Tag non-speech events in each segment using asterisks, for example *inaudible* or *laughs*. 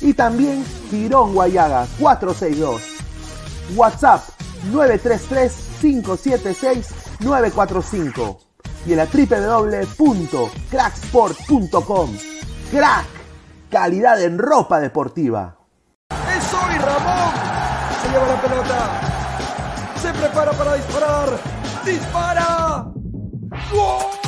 y también Girón Guayaga 462. WhatsApp 933-576-945 y en la www.cracksport.com. Crack, calidad en ropa deportiva. ¡Es hoy Ramón! Se lleva la pelota. Se prepara para disparar. ¡Dispara!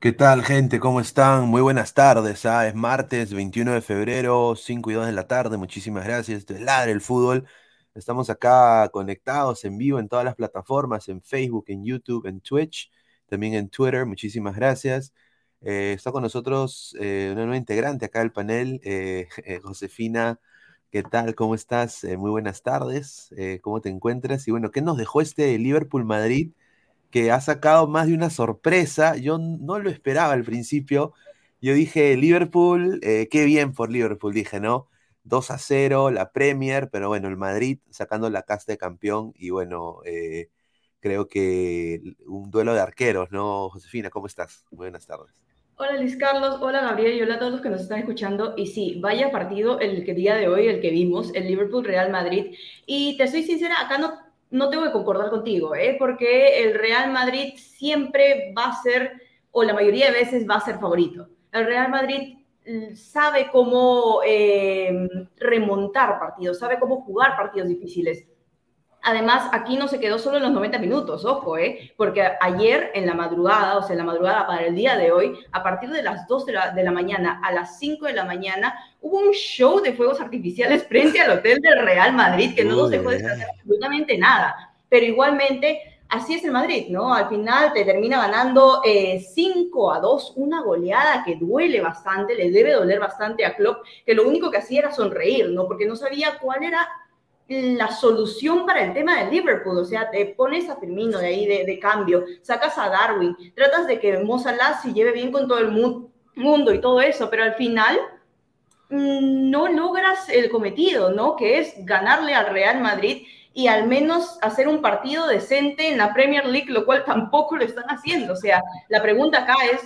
¿Qué tal, gente? ¿Cómo están? Muy buenas tardes. ¿ah? Es martes 21 de febrero, 5 y 2 de la tarde. Muchísimas gracias. Esto es Ladre el Fútbol. Estamos acá conectados en vivo en todas las plataformas, en Facebook, en YouTube, en Twitch, también en Twitter. Muchísimas gracias. Eh, está con nosotros eh, una nueva integrante acá del panel, eh, *laughs* Josefina. ¿Qué tal? ¿Cómo estás? Muy buenas tardes. ¿Cómo te encuentras? Y bueno, ¿qué nos dejó este Liverpool-Madrid? Que ha sacado más de una sorpresa. Yo no lo esperaba al principio. Yo dije, Liverpool, eh, qué bien por Liverpool, dije, ¿no? 2 a 0, la Premier, pero bueno, el Madrid sacando la casta de campeón y bueno, eh, creo que un duelo de arqueros, ¿no? Josefina, ¿cómo estás? Buenas tardes. Hola Luis Carlos, hola Gabriel y hola a todos los que nos están escuchando. Y sí, vaya partido el que día de hoy, el que vimos, el Liverpool Real Madrid. Y te soy sincera, acá no no tengo que concordar contigo, ¿eh? porque el Real Madrid siempre va a ser, o la mayoría de veces va a ser favorito. El Real Madrid mm, sabe cómo eh, remontar partidos, sabe cómo jugar partidos difíciles. Además, aquí no se quedó solo en los 90 minutos, ojo, ¿eh? porque ayer en la madrugada, o sea, en la madrugada para el día de hoy, a partir de las 2 de la, de la mañana a las 5 de la mañana, hubo un show de fuegos artificiales *laughs* frente al hotel del Real Madrid que no nos dejó descansar absolutamente nada. Pero igualmente, así es el Madrid, ¿no? Al final te termina ganando eh, 5 a 2, una goleada que duele bastante, le debe doler bastante a Klopp, que lo único que hacía era sonreír, ¿no? Porque no sabía cuál era la solución para el tema del Liverpool, o sea, te pones a Firmino de ahí de, de cambio, sacas a Darwin, tratas de que Mo Salah se lleve bien con todo el mu mundo y todo eso, pero al final mm, no logras el cometido, ¿no? Que es ganarle al Real Madrid y al menos hacer un partido decente en la Premier League, lo cual tampoco lo están haciendo. O sea, la pregunta acá es,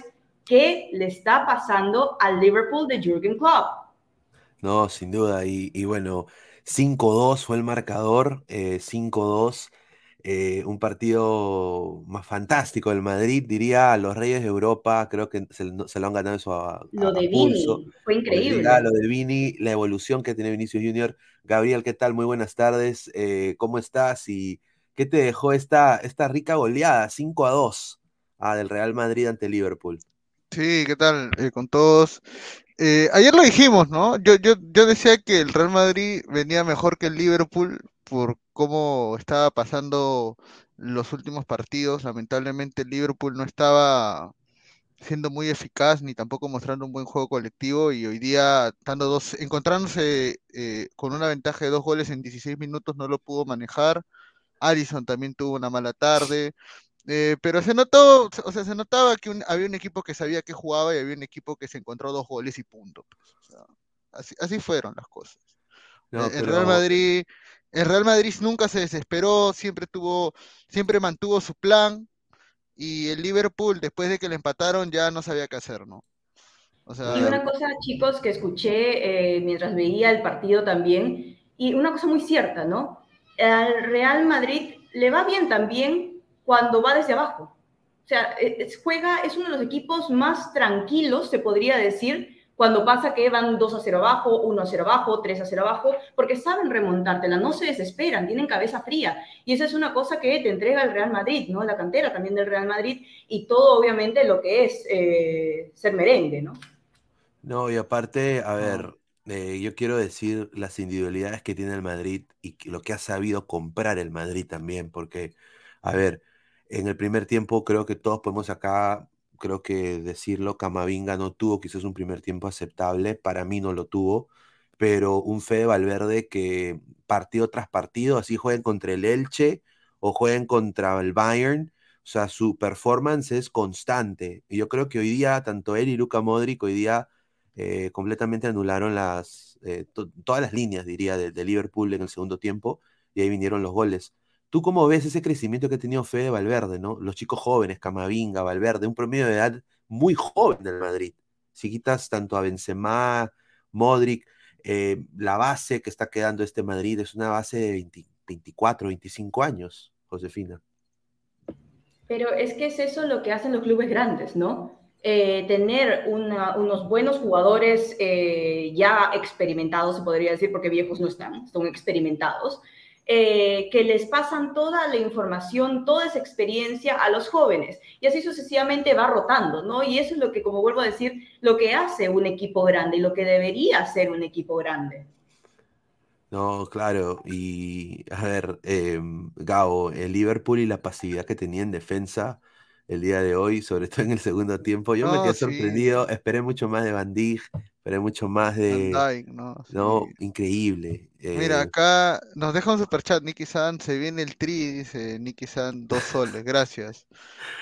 ¿qué le está pasando al Liverpool de Jürgen Klopp? No, sin duda. Y bueno, 5-2 fue el marcador, eh, 5-2. Eh, un partido más fantástico del Madrid, diría a los Reyes de Europa, creo que se, se lo han ganado eso a, a, Lo de a pulso. Vini fue increíble. diga, lo de Vini, la evolución que tiene Vinicius Junior. Gabriel, ¿qué tal? Muy buenas tardes. Eh, ¿cómo estás? ¿Y qué te dejó esta, esta rica goleada? 5 a 2 ah, del Real Madrid ante Liverpool. Sí, ¿qué tal? Eh, con todos. Eh, ayer lo dijimos, ¿no? Yo, yo, yo decía que el Real Madrid venía mejor que el Liverpool por cómo estaba pasando los últimos partidos. Lamentablemente el Liverpool no estaba siendo muy eficaz ni tampoco mostrando un buen juego colectivo y hoy día dando dos, encontrándose eh, con una ventaja de dos goles en 16 minutos no lo pudo manejar. Alisson también tuvo una mala tarde. Eh, pero se notó, o sea, se notaba que un- había un equipo que sabía que jugaba y había un equipo que se encontró dos goles y punto. pues, o sea, así, así fueron las cosas. No, El, Real Madrid, el Real Madrid nunca se desesperó, siempre tuvo, siempre mantuvo su plan y el Liverpool, después de que le empataron, ya no sabía qué hacer, ¿no? O Y una cosa, chicos, que escuché eh, mientras veía el partido también, Y una cosa muy cierta, ¿no? Al Real Madrid le va bien también cuando va desde abajo. O sea, es, juega, es uno de los equipos más tranquilos, se podría decir, cuando pasa que van 2 a 0 abajo, 1 a 0 abajo, 3 a 0 abajo, porque saben remontártela, no se desesperan, tienen cabeza fría. Y esa es una cosa que te entrega el Real Madrid, ¿no? La cantera también del Real Madrid y todo, obviamente, lo que es eh, ser merengue, ¿no? No, y aparte, a ver, eh, yo quiero decir las individualidades que tiene el Madrid y lo que ha sabido comprar el Madrid también, porque, a ver, en el primer tiempo creo que todos podemos acá creo que decirlo, Camavinga no tuvo quizás un primer tiempo aceptable, para mí no lo tuvo, pero un Fede Valverde que partido tras partido, así jueguen contra el Elche o jueguen contra el Bayern, o sea, su performance es constante. Y yo creo que hoy día, tanto él y Luca Modric, hoy día eh, completamente anularon las, eh, todas las líneas, diría, de Liverpool en el segundo tiempo, y ahí vinieron los goles. ¿Tú cómo ves ese crecimiento que ha tenido Fede Valverde, ¿no? Los chicos jóvenes, Camavinga, Valverde, un promedio de edad muy joven del Madrid. Si quitas tanto a Benzema, Modric, eh, la base que está quedando este Madrid es una base de 24, 25 años, Josefina. Pero es que es eso lo que hacen los clubes grandes, ¿no? Eh, tener unos buenos jugadores eh, ya experimentados, se podría decir, porque viejos no están, son experimentados, eh, que les pasan toda la información, toda esa experiencia a los jóvenes. Y así sucesivamente va rotando, ¿no? Y eso es lo que, como vuelvo a decir, lo que hace un equipo grande y lo que debería ser un equipo grande. No, claro. Y a ver, eh, Gabo, el Liverpool y la pasividad que tenía en defensa el día de hoy, sobre todo en el segundo tiempo, yo me quedé sorprendido. Esperé mucho más de Van Dijk, pero hay mucho más de... ¿no? increíble. Mira, eh. acá nos deja un superchat, Nicky San, se viene el tri, dice Nicky San, dos soles, *laughs* gracias.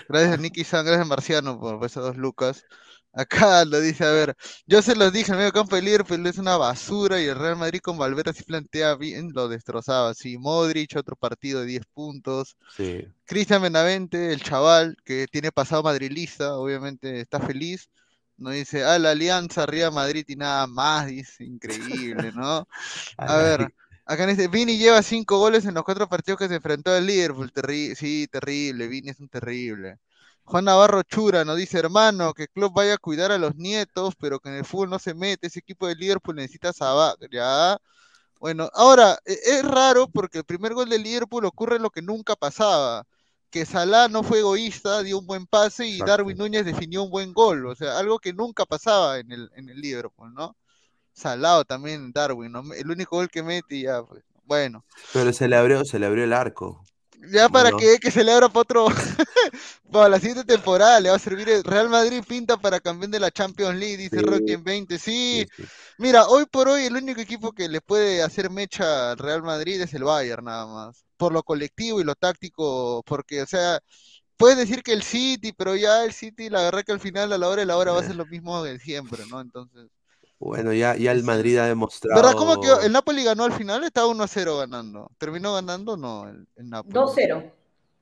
Gracias Nicky San, gracias Marciano por esas dos lucas. Acá lo dice, a ver, yo se los dije, el medio campo de Liverpool es una basura y el Real Madrid con Valverde así plantea bien, lo destrozaba. Sí, Modric, otro partido de 10 puntos. Sí. Cristian Benavente, el chaval que tiene pasado madrilista, obviamente está feliz no dice, ah, la Alianza, arriba Madrid y nada más, dice, increíble, ¿no? *laughs* A ver, acá este, Vini lleva cinco goles en los cuatro partidos que se enfrentó al Liverpool, sí, terrible, Vini es un terrible. Juan Navarro Chura nos dice, hermano, que el club vaya a cuidar a los nietos, pero que en el fútbol no se mete, ese equipo de Liverpool necesita saber, ya. Bueno, ahora, e, es raro porque el primer gol de Liverpool ocurre lo que nunca pasaba que Salah no fue egoísta, dio un buen pase y Darwin Núñez definió un buen gol, o sea, algo que nunca pasaba en el, en el Liverpool, ¿no? Salado también Darwin, ¿no? El único gol que mete ya, pues, bueno. Pero se le abrió, se le abrió el arco. Ya para que, que se le abra para otro, *laughs* para la siguiente temporada le va a servir el Real Madrid pinta para campeón de la Champions League, dice Rocky en 20, sí. Mira, hoy por hoy el único equipo que le puede hacer mecha al Real Madrid es el Bayern nada más por lo colectivo y lo táctico, porque, o sea, puedes decir que el City, pero ya el City, la verdad que al final, a la hora de la hora, va a ser lo mismo de siempre, ¿no? Entonces. Bueno, ya, ya el Madrid ha demostrado. ¿Verdad? ¿Cómo que el Napoli ganó al final? Estaba 1-0 ganando. ¿Terminó ganando? No, el, el Napoli. 2-0.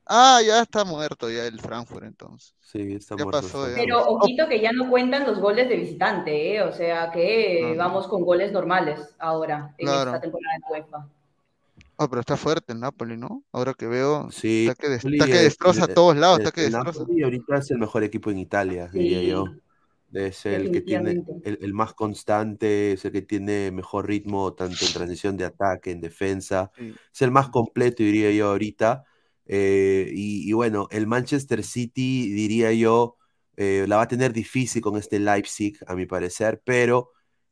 Ah, ya está muerto ya el Frankfurt entonces. Sí, está muerto. Pero ojito que ya no cuentan los goles de visitante, ¿eh? O sea que vamos con goles normales ahora en esta temporada de UEFA. Ah, pero está fuerte el Napoli, ¿no? Ahora que veo, sí, está que, destroza a todos lados, está que destroza. Napoli ahorita es el mejor equipo en Italia, diría yo. Es el que tiene el, más constante, es el que tiene mejor ritmo tanto en transición de ataque, en defensa. Es el más completo, diría yo, ahorita. Eh, y, bueno, el Manchester City, diría yo, eh, la va a tener difícil con este Leipzig, a mi parecer, pero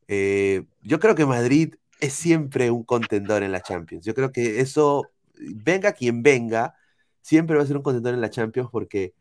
eh, yo creo que Madrid es siempre un contendor en la Champions. Yo creo que eso, venga quien venga, siempre va a ser un contendor en la Champions porque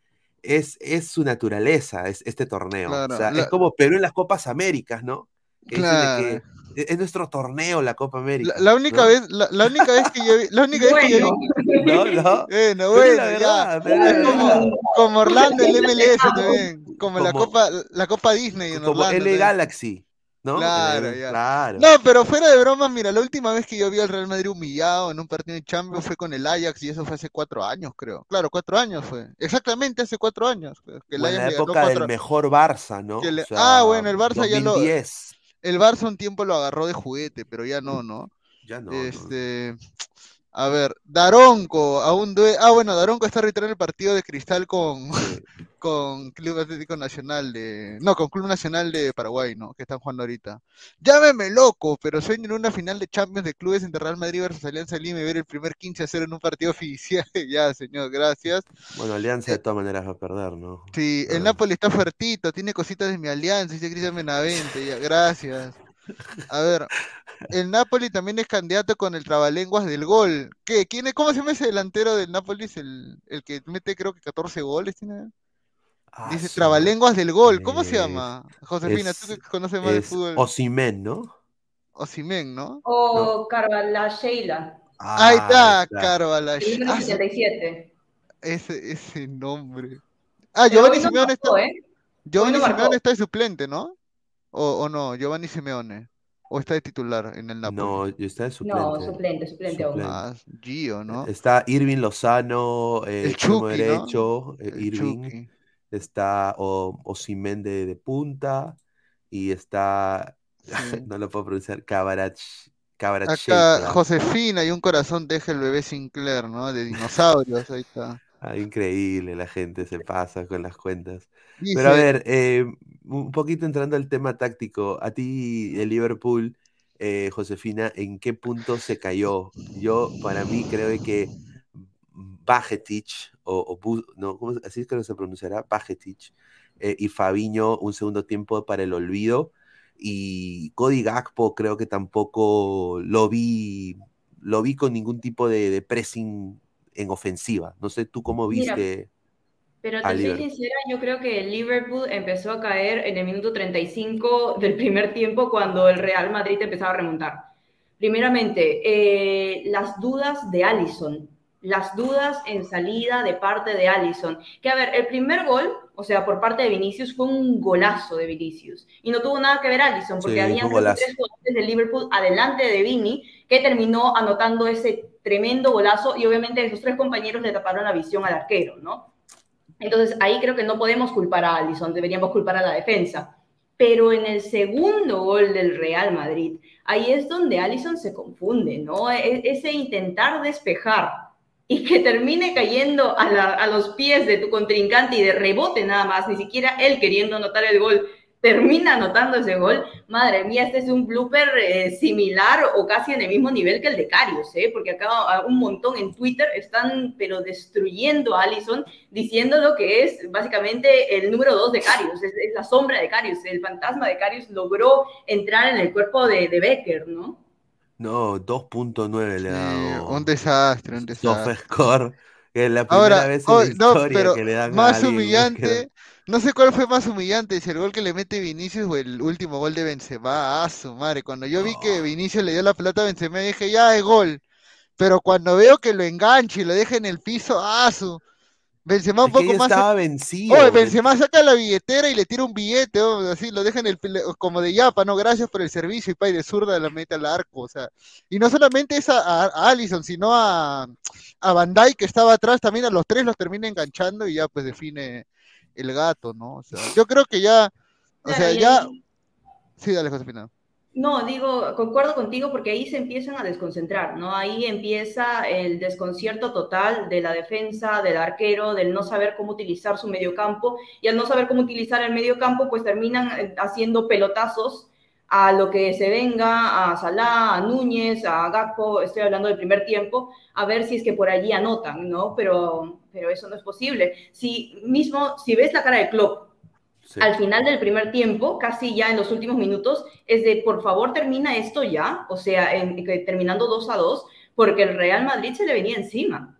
es, es su naturaleza, es este torneo. o sea, es como Perú en las Copas Américas, ¿no? claro. E, es nuestro torneo la Copa América. La, única vez, la, única vez que yo vi, la única vez que yo vi. No, no. *laughs* Bueno, bueno, verdad, como, como, Orlando el *laughs* MLS también, como, la Copa, la Copa Disney en como Orlando. L Galaxy. ¿No? Claro, claro. No, pero fuera de broma, mira, la última vez que yo vi al Real Madrid humillado en un partido de Champions fue con el Ajax y eso fue hace cuatro años, creo. Claro, cuatro años fue. Exactamente hace cuatro años. Que el Ajax la época del mejor Barça, ¿no? ah, bueno, el Barça ya lo. El Barça un tiempo lo agarró de juguete, pero ya no, ¿no? Ya no. no. A ver, Daronco, aún due... Ah, bueno, Daronco está retirando el partido de Cristal con, *laughs* con Club Atlético Nacional de... No, con Club Nacional de Paraguay, ¿no? Que están jugando ahorita. Llámeme loco, pero sueño en una final de Champions de clubes entre Real Madrid versus Alianza Lima y ver el primer 15 a 0 en un partido oficial. *laughs* ya, señor, gracias. Bueno, Alianza de todas maneras va a perder, ¿no? Sí, el Ah. Napoli está fuertito, tiene cositas de mi alianza, dice Cristian Benavente, ya, gracias. A ver, el Napoli también es candidato con el trabalenguas del gol. ¿Qué? ¿Quién es? ¿Cómo se llama ese delantero del Napoli? El, el que mete creo que 14 goles, ¿tiene? Ah, Dice su- trabalenguas del gol. ¿Cómo se llama? Josefina, tú que conoces más de fútbol. Osimhen, ¿no? Osimhen, ¿no? O Carvala Sheila, Ahí está, Ah, está. Carvala. el número Ah, 77. ese, ese nombre. Ah, Pero Giovanni no Simeone está, ¿eh? Giovanni no. Simeone está de suplente, ¿no? O, o no, Giovanni Simeone. O está de titular en el Napoli. No, está de suplente. No, suplente, suplente. Ah, Gio, ¿no? Está Irving Lozano, eh, El Chucky, ¿no? derecho, eh, El Irving. Chucky. Está o, Osimhen de, de punta. Y está, Sí. *laughs* no lo puedo pronunciar, Cabarach, Acá Cabarachela. Josefina y un corazón deja el bebé Sinclair, ¿no? De dinosaurios, ahí está. Ah, increíble, la gente se pasa con las cuentas. Dice, Pero a ver, eh, un poquito entrando al tema táctico, a ti el Liverpool, eh, Josefina, ¿en qué punto se cayó? Yo, para mí, creo que Bajetic, o, o Bu- no, ¿cómo se- así es que se pronunciará, Bajetic, eh, y Fabiño, un segundo tiempo para el olvido, y Cody Gakpo creo que tampoco lo vi, lo vi con ningún tipo de, de pressing en ofensiva. No sé tú cómo Mira, viste Pero te soy sincera, yo creo que el Liverpool empezó a caer en el minuto 35 del primer tiempo cuando el Real Madrid empezaba a remontar. Primeramente, eh, las dudas de Allison, las dudas en salida de parte de Allison. Que a ver, el primer gol, o sea, por parte de Vinicius, fue un golazo de Vinicius. Y no tuvo nada que ver Allison, porque Sí, había tres jugadores del Liverpool adelante de Vini, que terminó anotando ese tremendo golazo. Y obviamente esos tres compañeros le taparon la visión al arquero, ¿no? Entonces ahí creo que no podemos culpar a Allison, deberíamos culpar a la defensa. Pero en el segundo gol del Real Madrid, ahí es donde Allison se confunde, ¿no? E- Ese intentar despejar y que termine cayendo a, a los pies de tu contrincante y de rebote nada más, ni siquiera él queriendo anotar el gol, termina anotando ese gol. Madre mía, este es un blooper eh, similar o casi en el mismo nivel que el de Carius, ¿eh? porque acá ah, un montón en Twitter están pero destruyendo a Allison diciendo lo que es básicamente el número dos de Carius, es, es la sombra de Carius, el fantasma de Carius logró entrar en el cuerpo de, de Becker, ¿no? No, 2.9 le ha sí, dado un desastre, un desastre. SofaScore, que es la primera Ahora, vez en oh, la no, historia pero que le dan más humillante, no sé cuál fue más humillante, si el gol que le mete Vinicius o el último gol de Benzema, a su madre, cuando yo vi que Oh. Vinicius le dio la pelota a Benzema dije, ya es gol, pero cuando veo que lo engancha y lo deja en el piso, a su, Benzema un poco más, estaba vencido. men- Benzema saca la billetera y le tira un billete, oh, así, lo deja en el, pile- como de yapa, no, gracias por el servicio, y pa, y de zurda la mete al arco, o sea, y no solamente es a, a, a Alisson, sino a, a Dijk que estaba atrás, también a los tres los termina enganchando y ya pues define el gato, ¿no? O sea, yo creo que ya, o sea, Claro, ya, ahí- sí, dale, Josefina. No, digo, concuerdo contigo porque ahí se empiezan a desconcentrar, ¿no? Ahí empieza el desconcierto total de la defensa, del arquero, del no saber cómo utilizar su mediocampo y al no saber cómo utilizar el mediocampo, pues terminan eh, haciendo pelotazos a lo que se venga, a Salah, a Núñez, a Gakpo, estoy hablando del primer tiempo, a ver si es que por allí anotan, ¿no? Pero, pero eso no es posible. Si mismo, si ves la cara de Klopp, Sí. al final del primer tiempo, casi ya en los últimos minutos, es de por favor termina esto ya, o sea, en- que terminando 2 a 2, porque el Real Madrid se le venía encima.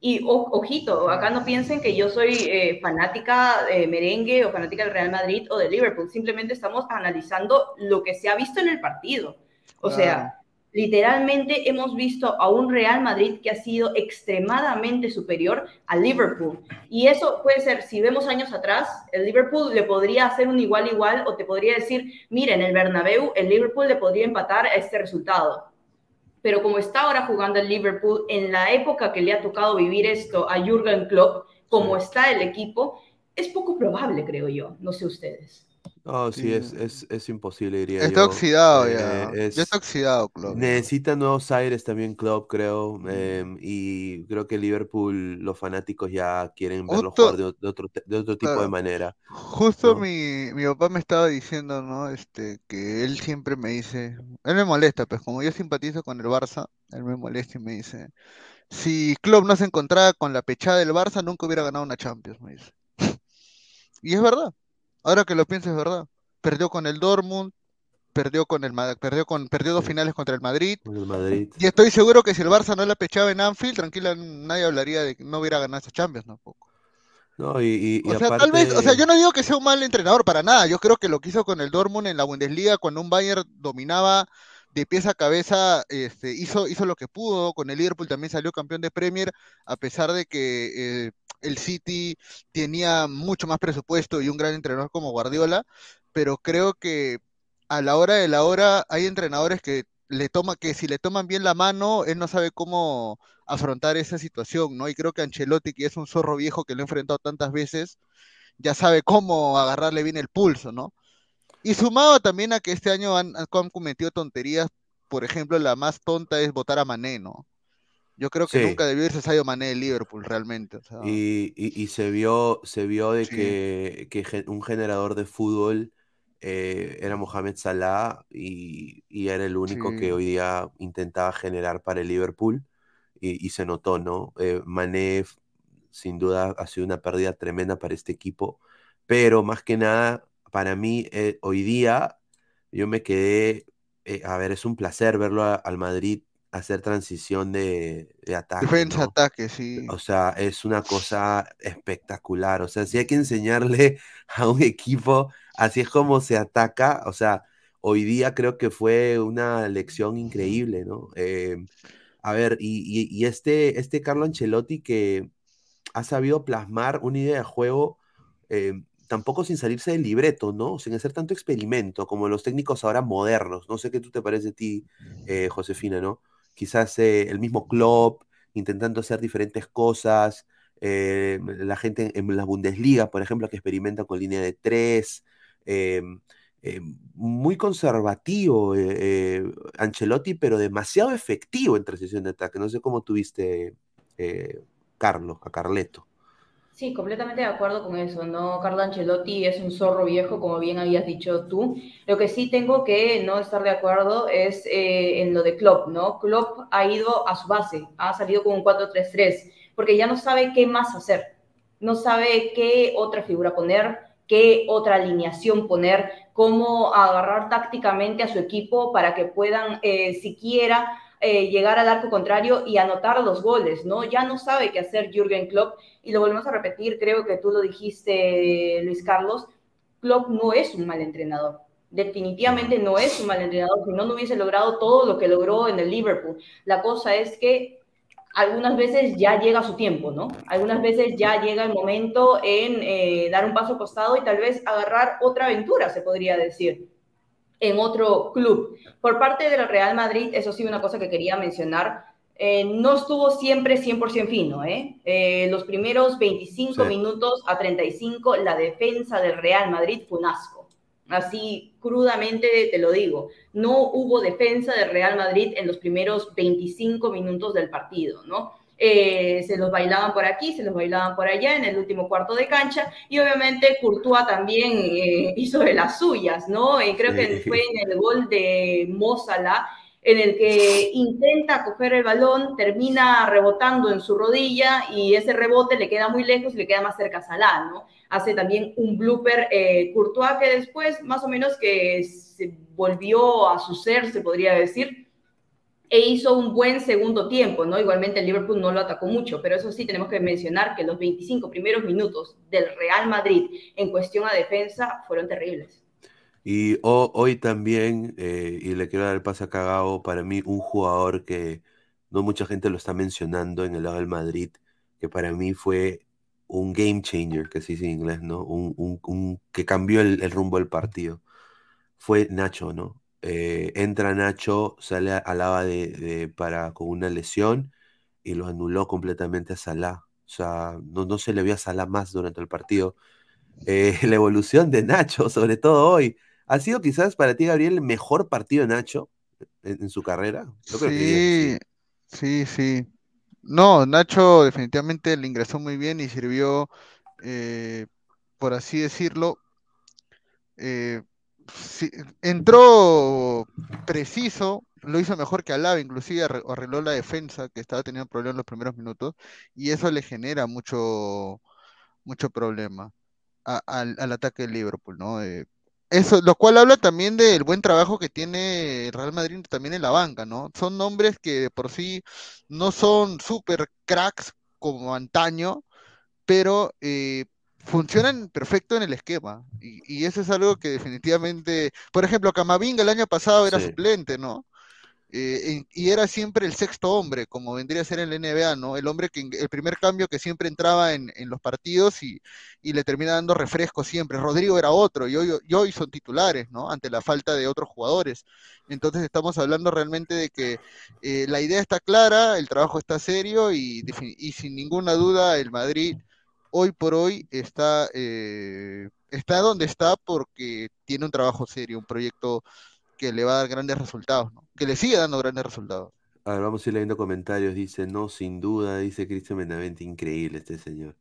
Y o- ojito, acá no piensen que yo soy eh, fanática de merengue o fanática del Real Madrid o de Liverpool, simplemente estamos analizando lo que se ha visto en el partido. O sea, literalmente hemos visto a un Real Madrid que ha sido extremadamente superior al Liverpool. Y eso puede ser, si vemos años atrás, el Liverpool le podría hacer un igual igual o te podría decir, mira, en el Bernabéu el Liverpool le podría empatar a este resultado. Pero como está ahora jugando el Liverpool, en la época que le ha tocado vivir esto a Jürgen Klopp, como está el equipo, es poco probable, creo yo. No sé ustedes. No, sí, es, es, es imposible, diría Está yo. oxidado Eh, ya. Ya es, está oxidado, Klopp. necesita nuevos aires también Klopp, creo. em, y creo que Liverpool, los fanáticos ya quieren verlo Justo, jugar de, otro, de otro tipo de manera, justo ¿no? mi, mi papá me estaba diciendo, ¿no? Este, que él siempre me dice, él me molesta, pues como yo simpatizo con el Barça, él me molesta y me dice, si Klopp no se encontraba con la pechada del Barça, nunca hubiera ganado una Champions, me dice. *laughs* Y es verdad, ahora que lo pienso es verdad. Perdió con el Dortmund, perdió con el perdió con, perdió dos finales contra el Madrid, con el Madrid. y estoy seguro que si el Barça no la pechaba en Anfield, tranquila, nadie hablaría de que no hubiera ganado esa Champions tampoco. No, y, y, y O sea, tal vez, o sea, yo no digo que sea un mal entrenador para nada. Yo creo que lo que hizo con el Dortmund en la Bundesliga, cuando un Bayern dominaba de pies a cabeza, este, hizo, hizo lo que pudo. Con el Liverpool también salió campeón de Premier, a pesar de que eh, el City tenía mucho más presupuesto y un gran entrenador como Guardiola. Pero creo que a la hora de la hora hay entrenadores que le toma, que si le toman bien la mano, él no sabe cómo afrontar esa situación, ¿no? Y creo que Ancelotti, que es un zorro viejo que lo ha enfrentado tantas veces, ya sabe cómo agarrarle bien el pulso, ¿no? Y sumado también a que este año han, han cometido tonterías, por ejemplo, la más tonta es votar a Mané, ¿no? Yo creo que sí, nunca debió irse salido Mané del Liverpool, realmente. O sea, y, y, y se vio, se vio de sí, que, que un generador de fútbol eh, era Mohamed Salah y, y era el único que sí, hoy día intentaba generar para el Liverpool y, se notó, ¿no? Eh, Mané sin duda ha sido una pérdida tremenda para este equipo, pero más que nada, para mí, eh, hoy día yo me quedé, eh, a ver, es un placer verlo a- al Madrid hacer transición de, de ataque, defensa, ¿no? ataque, sí, O sea, es una cosa espectacular. O sea, si hay que enseñarle *laughs* a un equipo, así es como se ataca. O sea, hoy día creo que fue una lección increíble, ¿no? Eh, a ver, y, y- y este, este Carlo Ancelotti que ha sabido plasmar una idea de juego, eh, tampoco sin salirse del libreto, ¿no? Sin hacer tanto experimento como los técnicos ahora modernos. No sé qué tú te parece a ti, eh, Josefina, ¿no? Quizás eh, el mismo Klopp intentando hacer diferentes cosas, eh, la gente en, en la Bundesliga, por ejemplo, que experimenta con línea de tres, muy conservativo Ancelotti, pero demasiado efectivo en transición de ataque. No sé cómo tuviste, Carlos, a Carleto. Sí, completamente de acuerdo con eso, ¿no? Carlo Ancelotti es un zorro viejo, como bien habías dicho tú. Lo que sí tengo que no estar de acuerdo es eh, en lo de Klopp, ¿no? Klopp ha ido a su base, ha salido con un 4-3-3, porque ya no sabe qué más hacer, no sabe qué otra figura poner, qué otra alineación poner, cómo agarrar tácticamente a su equipo para que puedan eh, siquiera eh, llegar al arco contrario y anotar los goles, ¿no? Ya no sabe qué hacer Jürgen Klopp y lo volvemos a repetir, creo que tú lo dijiste, Luis Carlos, Klopp no es un mal entrenador. Definitivamente no es un mal entrenador, si no, no hubiese logrado todo lo que logró en el Liverpool. La cosa es que algunas veces ya llega su tiempo, ¿no? Algunas veces ya llega el momento en eh, dar un paso costado y tal vez agarrar otra aventura, se podría decir, en otro club. Por parte del Real Madrid, eso sí, una cosa que quería mencionar, eh, no estuvo siempre 100% fino, ¿eh? ¿eh? Los primeros 25 Sí. minutos a 35, la defensa del Real Madrid fue un asco. Así crudamente te lo digo. No hubo defensa del Real Madrid en los primeros 25 minutos del partido, ¿no? Eh, se los bailaban por aquí, se los bailaban por allá en el último cuarto de cancha y obviamente Courtois también eh, *laughs* hizo de las suyas, ¿no? Eh, creo que fue en el gol de Mo Salah en el que intenta coger el balón, termina rebotando en su rodilla y ese rebote le queda muy lejos y le queda más cerca a Salah, ¿no? Hace también un blooper eh, Courtois que después más o menos que se volvió a su ser, se podría decir, e hizo un buen segundo tiempo, ¿no? Igualmente el Liverpool no lo atacó mucho, pero eso sí tenemos que mencionar que los 25 primeros minutos del Real Madrid en cuestión a defensa fueron terribles. Y ho- hoy también, eh, y le quiero dar el pase a Cagao, para mí un jugador que no mucha gente lo está mencionando en el lado del Madrid, que para mí fue un game changer, que se dice en inglés, ¿no? Un, que cambió el rumbo del partido. Fue Nacho, ¿no? Eh, entra Nacho, sale a- Alaba de, para, con una lesión y lo anuló completamente a Salah. O sea, no, no se le vio a Salah más durante el partido. eh, *laughs* la evolución de Nacho, sobre todo hoy. ¿Ha sido quizás para ti, Gabriel, el mejor partido de Nacho en, su carrera? Sí, sí, sí. No, Nacho definitivamente le ingresó muy bien y sirvió, eh, por así decirlo, eh, entró preciso, lo hizo mejor que Alaba, inclusive arre- arregló la defensa que estaba teniendo problemas en los primeros minutos y eso le genera mucho, mucho problema al, ataque del Liverpool, ¿no? Eh, eso, lo cual habla también del buen trabajo que tiene Real Madrid también en la banca, ¿no? Son nombres que de por sí no son super cracks como antaño, pero eh, funcionan perfecto en el esquema. Y, y eso es algo que definitivamente, por ejemplo, Camavinga el año pasado era Sí. suplente, ¿no? Eh, y era siempre el sexto hombre, como vendría a ser en la NBA, ¿no? El hombre que el primer cambio que siempre entraba en, en los partidos y, y le termina dando refresco siempre. Rodrigo era otro, y hoy, y hoy son titulares, ¿no? Ante la falta de otros jugadores. Entonces estamos hablando realmente de que eh, la idea está clara, el trabajo está serio y, y sin ninguna duda el Madrid hoy por hoy está, eh, está donde está porque tiene un trabajo serio, un proyecto que le va a dar grandes resultados, ¿no? Que le sigue dando grandes resultados. A ver, vamos a ir leyendo comentarios. Dice, no, sin duda, dice Cristian Benavente, increíble este señor.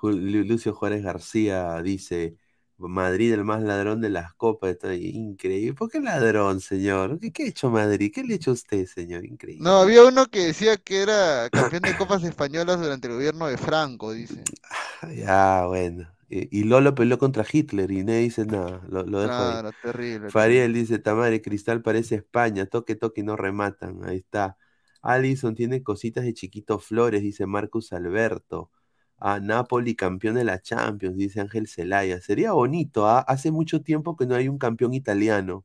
Lucio Juárez García dice, Madrid el más ladrón de las copas. Ahí, increíble. ¿Por qué ladrón, señor? ¿Qué, qué ha hecho Madrid? ¿Qué le ha hecho a usted, señor? Increíble. No, había uno que decía que era campeón de copas españolas durante el gobierno de Franco, dice. *laughs* Ya, bueno. Y, y Lolo peleó contra Hitler y nadie dice nada. Lo, lo dejo ahí. Claro, terrible. Fariel dice, Tamare, Cristal parece España, toque, toque y no rematan. Ahí está. Alison tiene cositas de chiquito flores, dice Marcus Alberto. Ah, Napoli campeón de la Champions, dice Ángel Zelaya. Sería bonito, ¿ah? Hace mucho tiempo que no hay un campeón italiano.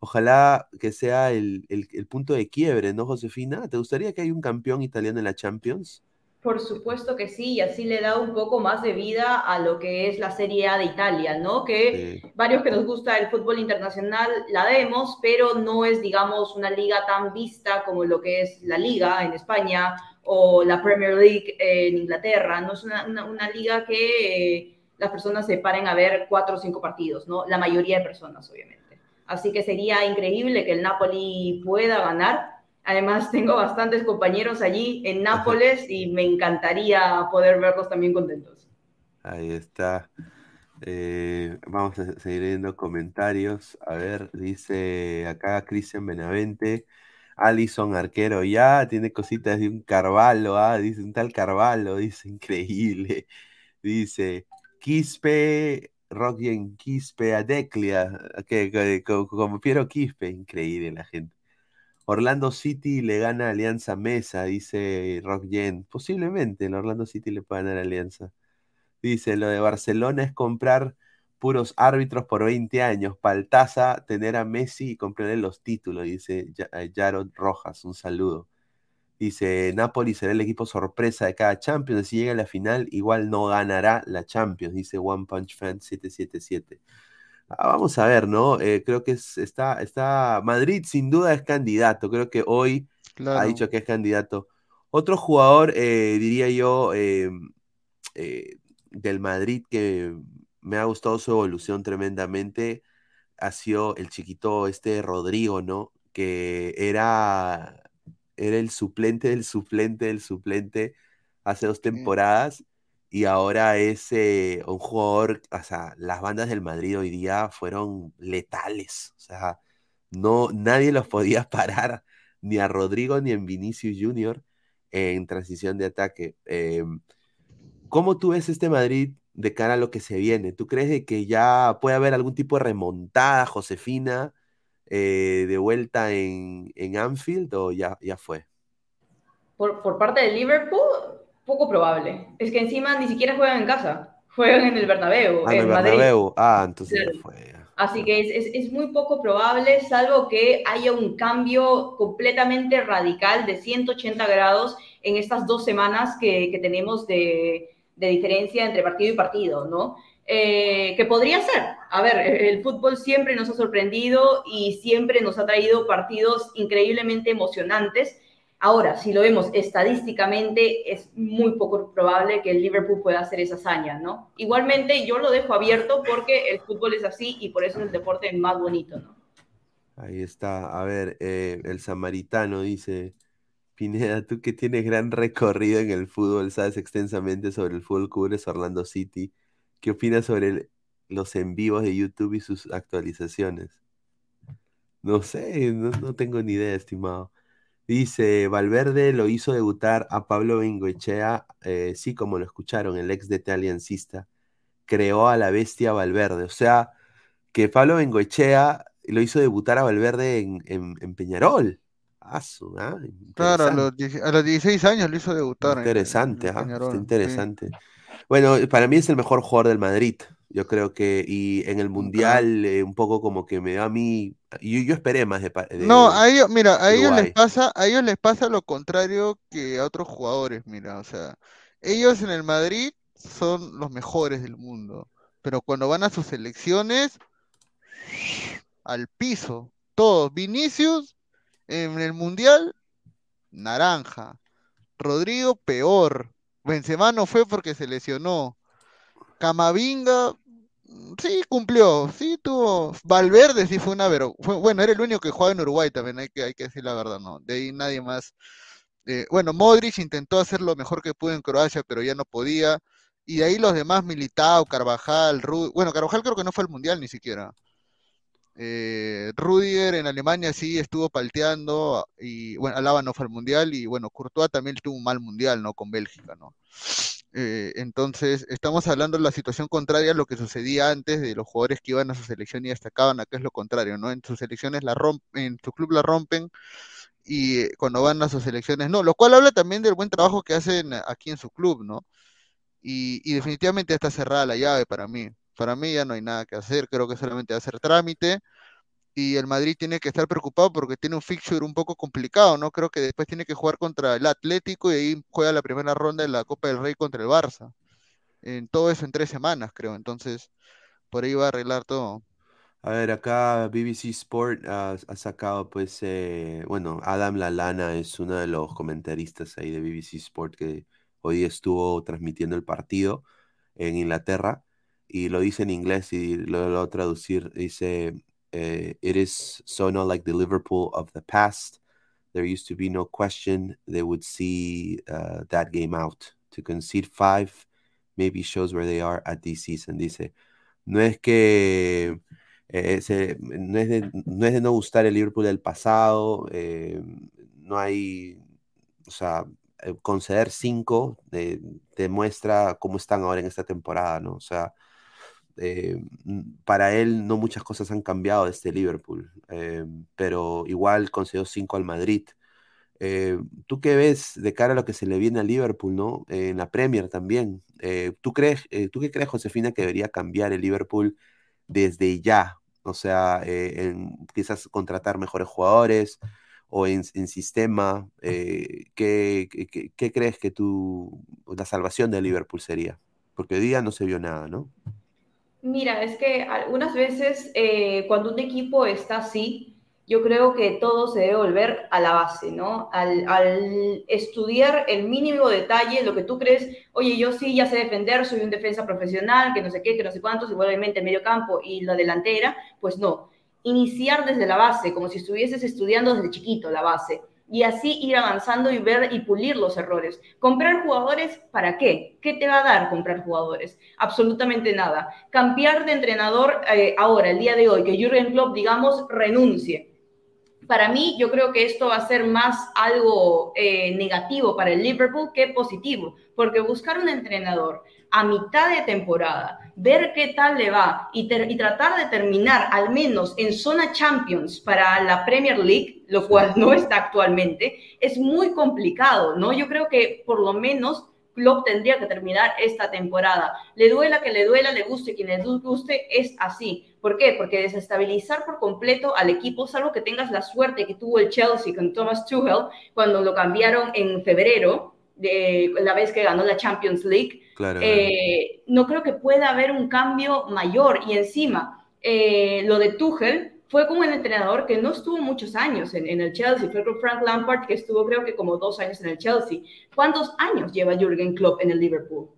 Ojalá que sea el, el- el punto de quiebre, ¿no, Josefina? ¿Te gustaría que haya un campeón italiano en la Champions? Por supuesto que sí, y así le da un poco más de vida a lo que es la Serie A de Italia, ¿no? Que Sí. varios que nos gusta el fútbol internacional la vemos, pero no es, digamos, una liga tan vista como lo que es la Liga en España o la Premier League en Inglaterra. No es una, una- una liga que eh, las personas se paren a ver cuatro o cinco partidos, ¿no? La mayoría de personas, obviamente. Así que sería increíble que el Napoli pueda ganar. Además, tengo bastantes compañeros allí en Nápoles y me encantaría poder verlos también contentos. Ahí está. Eh, vamos a seguir viendo comentarios. A ver, dice acá Cristian Benavente. Alison Arquero ya tiene cositas de un Carvalho, ah, dice un tal Carvalho, *laughs* dice increíble. Dice Quispe, Rockien Quispe, Adeclia, que, que- co- como Piero Quispe, increíble la gente. Orlando City le gana Alianza Mesa, dice Rockyen. Posiblemente el Orlando City le pueda ganar Alianza. Dice, lo de Barcelona es comprar puros árbitros por 20 años. Paltaza, tener a Messi y comprarle los títulos, dice eh, Jaron Rojas. Un saludo. Dice, Napoli será el equipo sorpresa de cada Champions. Si llega a la final, igual no ganará la Champions, dice One Punch Fan 777. Ah, vamos a ver, ¿no? Eh, creo que es- está, está, Madrid sin duda es candidato. Creo que hoy ha dicho que es candidato. Otro jugador, eh, diría yo, eh, del Madrid que me ha gustado su evolución tremendamente, ha sido el chiquito este Rodrigo, ¿no? Que era, era el suplente del suplente del suplente hace dos temporadas y ahora es un jugador, o sea, las bandas del Madrid hoy día fueron letales, o sea, no, nadie los podía *laughs* parar, ni a Rodrigo ni en Vinicius Junior en transición de ataque. Eh, ¿Cómo tú ves este Madrid de cara a lo que se viene? ¿Tú crees de que ya puede haber algún tipo de remontada, Josefina, eh, de vuelta en, en Anfield o ya, ya fue? Por, por parte del Liverpool, poco probable. Es que encima ni siquiera juegan en casa, juegan en el Bernabéu, Ah, en el en Madrid. Bernabéu. Ah, entonces Claro. fue. Así que es, es, es muy poco probable, salvo que haya un cambio completamente radical de 180 grados en estas dos semanas que, que tenemos de, de diferencia entre partido y partido, ¿no? Eh, que podría ser. A ver, el fútbol siempre nos ha sorprendido y siempre nos ha traído partidos increíblemente emocionantes. Ahora, si lo vemos estadísticamente, es muy poco probable que el Liverpool pueda hacer esa hazaña, ¿no? Igualmente, yo lo dejo abierto porque el fútbol es así y por eso es el deporte más bonito, ¿no? Ahí está. A ver, eh, el samaritano dice, Pineda, tú que tienes gran recorrido en el fútbol, sabes extensamente sobre el fútbol, cubres Orlando City. ¿Qué opinas sobre los en vivos de YouTube y sus actualizaciones? No sé, no tengo ni idea, estimado. Dice, Valverde lo hizo debutar a Pablo Bengoechea, eh, sí, como lo escucharon, el ex de Aliancista, creó a la bestia Valverde. O sea, que Pablo Bengoechea lo hizo debutar a Valverde en, Peñarol. Ah, claro, a los, 16 años lo hizo debutar. Interesante, interesante. Bueno, para mí es el mejor jugador del Madrid. Yo creo que, y en el Mundial, eh, un poco como que me da a mí, yo, yo esperé más de, No, a ellos, mira, a ellos les pasa, a ellos les pasa lo contrario que a otros jugadores, mira, o sea, ellos en el Madrid son los mejores del mundo, pero cuando van a sus selecciones, al piso, todos, Vinicius en el Mundial, naranja, Rodrigo peor, Benzema no fue porque se lesionó, Camavinga, sí, cumplió, sí, tuvo. Valverde sí fue una, pero bueno, era el único que jugaba en Uruguay también, hay que, hay que decir la verdad, ¿no? De ahí nadie más. Eh, bueno, Modric intentó hacer lo mejor que pudo en Croacia, pero ya no podía. Y de ahí los demás, Militao, Carvajal, Rudiger, bueno, Carvajal creo que no fue al Mundial ni siquiera. Eh, en Alemania sí estuvo palteando y bueno, Alaba no fue al Mundial y bueno, Courtois también tuvo un mal Mundial, ¿no? Con Bélgica, ¿no? Eh, entonces, estamos hablando de la situación contraria a lo que sucedía antes de los jugadores que iban a su selección y destacaban, acá es lo contrario, ¿no? En sus selecciones la rompen, en su club la rompen y eh, cuando van a sus selecciones no, lo cual habla también del buen trabajo que hacen aquí en su club, ¿no? Y, y definitivamente está cerrada la llave para mí. Para mí ya no hay nada que hacer, creo que solamente ser trámite y el Madrid tiene que estar preocupado porque tiene un fixture un poco complicado, ¿no? Creo que después tiene que jugar contra el Atlético y ahí juega la primera ronda de la Copa del Rey contra el Barça. En todo eso en tres semanas, creo. Entonces, por ahí va a arreglar todo. A ver, acá BBC Sport ha, sacado, pues, eh, bueno, Adam Lalana es uno de los comentaristas ahí de BBC Sport que hoy estuvo transmitiendo el partido en Inglaterra y lo dice en inglés y lo, lo traducir, dice, uh, it is so not like the Liverpool of the past. There used to be no question they would see uh, that game out. To concede five maybe shows where they are at this season. Dice, no es que eh, se, no, es de, no, es de, no gustar el Liverpool del pasado, eh, no hay, o sea, eh, conceder cinco demuestra cómo están ahora en esta temporada, ¿no? O sea, eh, para él no muchas cosas han cambiado desde Liverpool, eh, pero igual concedió 5 al Madrid. Eh, ¿Tú qué ves de cara a lo que se le viene a Liverpool, ¿no? en la Premier también. ¿tú, crees, ¿Tú qué crees, Josefina, que debería cambiar el Liverpool desde ya? O sea, en, quizás contratar mejores jugadores o en, sistema. ¿qué, qué, qué crees que tú, la salvación de Liverpool sería? Porque hoy día no se vio nada, ¿no? Mira, es que algunas veces eh, cuando un equipo está así, yo creo que todo se debe volver a la base, ¿no? Al, estudiar el mínimo detalle, lo que tú crees, oye, yo sí ya sé defender, soy un defensa profesional, que no sé qué, que no sé cuántos, igualmente medio campo y la delantera, pues no. Iniciar desde la base, como si estuvieses estudiando desde chiquito la base y así ir avanzando y ver y pulir los errores. ¿Comprar jugadores para qué? ¿Qué te va a dar comprar jugadores? Absolutamente nada. Cambiar de entrenador eh, ahora, el día de hoy, que Jürgen Klopp, digamos, renuncie. Para mí, yo creo que esto va a ser más algo eh, negativo para el Liverpool que positivo, porque buscar un entrenador a mitad de temporada, ver qué tal le va y, tratar de terminar al menos en zona Champions para la Premier League, lo cual no está actualmente, es muy complicado, ¿no? Yo creo que por lo menos Klopp tendría que terminar esta temporada. Le duela que le duela, le guste quien le guste, es así. ¿Por qué? Porque desestabilizar por completo al equipo, salvo que tengas la suerte que tuvo el Chelsea con Thomas Tuchel cuando lo cambiaron en febrero, de la vez que ganó la Champions League, eh, no creo que pueda haber un cambio mayor. Y encima, eh, lo de Tuchel, fue con un entrenador que no estuvo muchos años en, en, el Chelsea, fue con Frank Lampard, que estuvo creo que como dos años en el Chelsea. ¿Cuántos años lleva Jürgen Klopp en el Liverpool?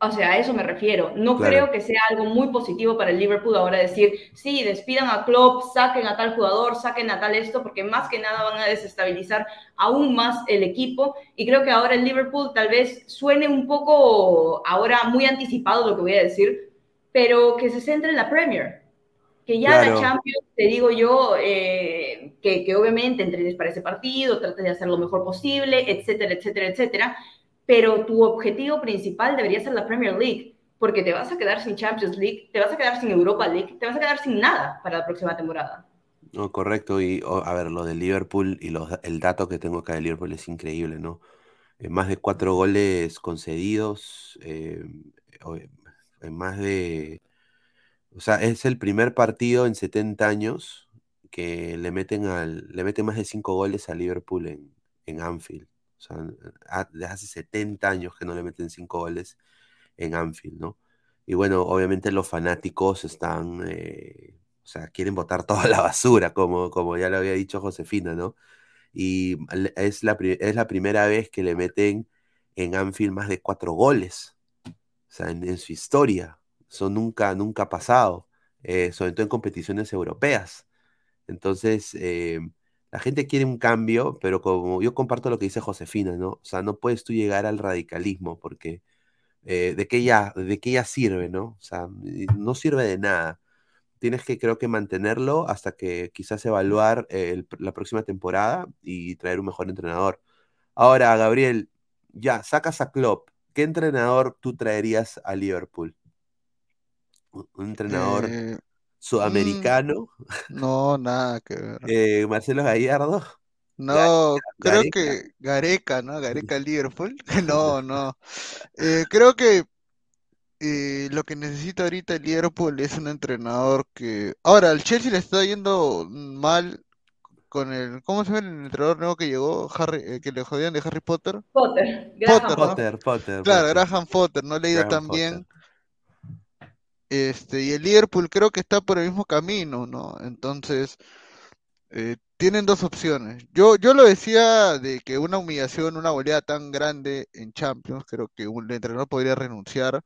O sea, a eso me refiero. No Claro. creo que sea algo muy positivo para el Liverpool ahora decir, sí, despidan a Klopp, saquen a tal jugador, saquen a tal esto, porque más que nada van a desestabilizar aún más el equipo. Y creo que ahora el Liverpool tal vez suene un poco, ahora muy anticipado lo que voy a decir, pero que se centre en la Premier. Que ya Claro. la Champions, te digo yo, eh, que, que obviamente entrenes para ese partido, trates de hacer lo mejor posible, etcétera, etcétera, etcétera pero tu objetivo principal debería ser la Premier League, porque te vas a quedar sin Champions League, te vas a quedar sin Europa League, te vas a quedar sin nada para la próxima temporada. No, correcto. Y a ver, lo del Liverpool y el dato que tengo acá de Liverpool es increíble, ¿no? Eh, más de cuatro goles concedidos, eh, o- en más de... O sea, es el primer partido en 70 años que le meten al, le meten más de cinco goles a Liverpool en, en Anfield. O sea, desde hace 70 años que no le meten cinco goles en Anfield, ¿no? Y bueno, obviamente los fanáticos están, eh, o sea, quieren botar *laughs* toda la basura, como, como ya lo había dicho Josefina, ¿no? Y es la, es la primera vez que le meten en Anfield más de cuatro goles, o sea, en, en su historia. Eso nunca, nunca ha pasado, eh, sobre todo en competiciones europeas. Entonces, eh, la gente quiere un cambio, pero como yo comparto lo que dice Josefina, ¿no? O sea, no puedes tú llegar al radicalismo porque eh, ¿de qué ya, de qué ya sirve, ¿no? O sea, no sirve de nada. Tienes que, creo que mantenerlo hasta que quizás evaluar eh, la próxima temporada y traer un mejor entrenador. Ahora, Gabriel, ya, sacas a Klopp. ¿Qué entrenador tú traerías a Liverpool? Un, un entrenador Eh, mm, sudamericano, no, nada que ver. eh, Marcelo Gallardo. No, creo que Gareca, ¿no? Gareca Liverpool. *laughs* No, *laughs* no. Eh, creo que eh, lo que necesita ahorita el Liverpool es un entrenador que... Ahora, al Chelsea le está yendo mal con el... ¿Cómo se llama el entrenador nuevo que llegó? Harry, eh, que le jodían de Harry Potter. Potter, Graham Potter, ¿no? Potter, Potter, Claro, Potter. Graham Potter, no le ha ido Graham tan bien. Este, y el Liverpool creo que está por el mismo camino, ¿no? Entonces, eh, tienen dos opciones. Yo, yo lo decía de que una humillación, una goleada tan grande en Champions, creo que un entrenador podría renunciar,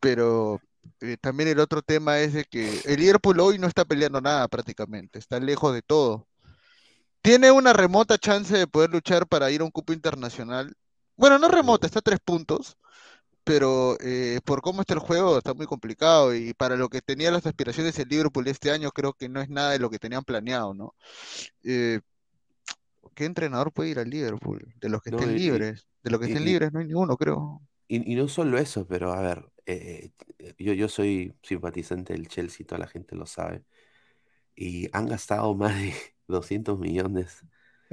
pero eh, también el otro tema es de que el Liverpool hoy no está peleando nada prácticamente, está lejos de todo. Tiene una remota chance de poder luchar para ir a un cupo internacional. Bueno, no remota, está a tres puntos pero eh, por cómo está el juego está muy complicado y para lo que tenía las aspiraciones el Liverpool este año creo que no es nada de lo que tenían planeado, ¿no? Eh, ¿qué entrenador puede ir al Liverpool? De los que No, estén y- libres, de los que y- estén y- libres no hay ninguno, creo. Y, y no solo eso, pero a ver, eh, eh, yo, yo soy simpatizante del Chelsea, toda la gente lo sabe, y han gastado más de *laughs* 200 millones.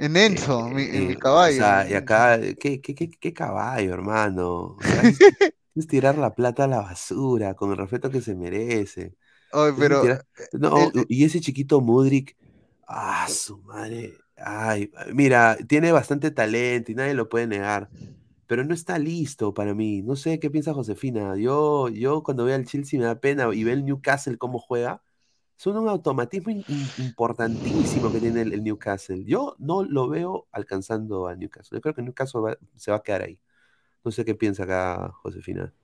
En eh, Enzo, mi, en mi en- caballo. O sea, y acá, ¿qué, qué, qué, qué caballo, hermano? *laughs* O sea, es, es tirar la plata a la basura, con el respeto que se merece. Es pero tirar- No, el- y ese chiquito Mudrik, ah, su madre. Ay, mira, tiene bastante talento y nadie lo puede negar, pero no está listo para mí. No sé qué piensa Josefina. Yo, yo cuando veo al Chelsea me da pena y veo el Newcastle cómo juega. Son un automatismo importantísimo que tiene el, el Newcastle. Yo no lo veo alcanzando al Newcastle. Yo creo que Newcastle va- se va a quedar ahí. No sé qué piensa acá Josefina.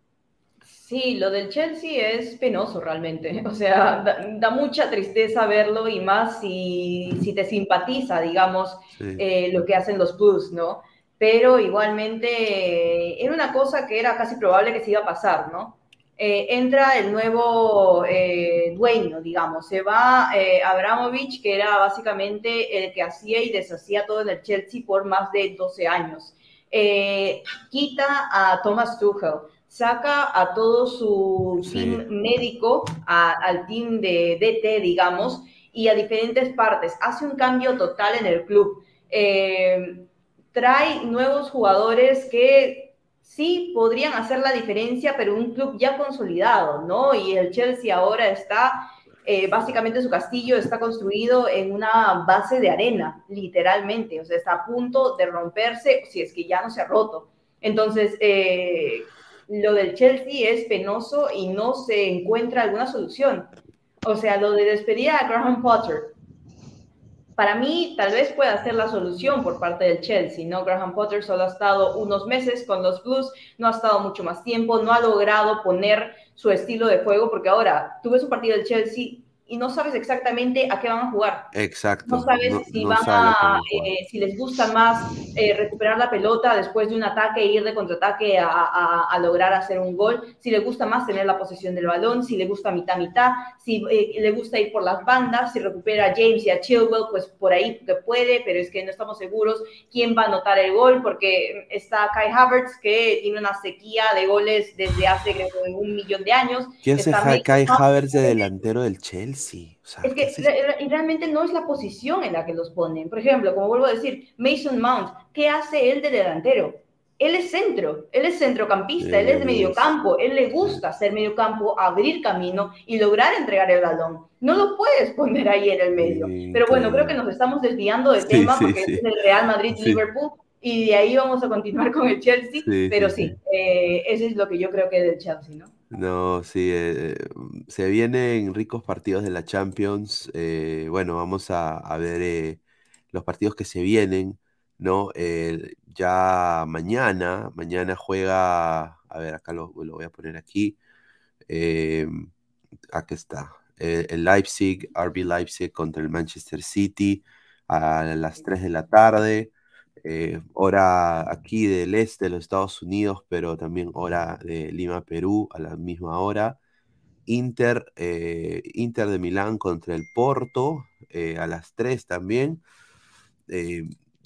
Sí, lo del Chelsea es penoso realmente. *laughs* O sea, da, da mucha tristeza verlo y más si, si te simpatiza, digamos, Sí. eh, lo que hacen los Blues, ¿no? Pero igualmente eh, era una cosa que era casi probable que se iba a pasar, ¿no? Eh, entra el nuevo eh, dueño, digamos, se va eh, Abramovich, que era básicamente el que hacía y deshacía todo en el Chelsea por más de 12 años. Eh, quita a Thomas Tuchel, saca a todo su Sí. team médico, a- al team de DT, digamos, y a diferentes partes. Hace un cambio total en el club. Trae nuevos jugadores que sí podrían hacer la diferencia, pero un club ya consolidado, ¿no? Y el Chelsea ahora está, eh, básicamente su castillo está construido en una base de arena, literalmente, o sea, está a punto de romperse si es que ya no se ha roto. Entonces, eh, lo del Chelsea es penoso y no se encuentra alguna solución. O sea, lo de despedir a Graham Potter, para mí tal vez pueda ser la solución por parte del Chelsea, ¿no? Graham Potter solo ha estado unos meses con los Blues, no ha estado mucho más tiempo, no ha logrado poner su estilo de juego, porque ahora tú ves un partido del Chelsea y no sabes exactamente a qué van a jugar. Exacto. No sabes si van a, eh, si les gusta más eh, recuperar la pelota después de un ataque e ir de contraataque a, a, lograr hacer un gol, si les gusta más tener la posesión del balón, si le gusta mitad mitad, si eh, le gusta ir por las bandas, si recupera a James y a Chilwell, pues por ahí que puede, pero es que no estamos seguros quién va a anotar el gol porque está Kai Havertz que tiene una sequía de goles desde hace creo un millón de años. ¿Quién es Kai *laughs* Havertz de delantero del Chelsea? Es que realmente no es la posición en la que los ponen. Por ejemplo, como vuelvo a decir, Mason Mount, ¿qué hace él de delantero? Él es centro, él es centrocampista, él es de mediocampo, él le gusta hacer mediocampo, abrir camino y lograr entregar el balón. No lo puedes *laughs* poner ahí en el medio. Pero bueno, creo que nos estamos desviando del tema porque es el Real Madrid-Liverpool y de ahí vamos a continuar con el Chelsea. pero sí, eh, eso es lo que yo creo que es del Chelsea, ¿no? No, sí, eh, se vienen ricos partidos de la Champions. eh, bueno, vamos a, ver eh, los partidos que se vienen, ¿no? Eh, ya mañana, mañana juega, a ver, acá lo, lo voy a poner aquí. eh, aquí está. eh, el Leipzig, RB Leipzig contra el Manchester City a las 3 de la tarde eh, hora aquí del este de los Estados Unidos, pero también hora de Lima, Perú, a la misma hora. Inter, eh, Inter de Milán contra el Porto, eh, a las 3 también.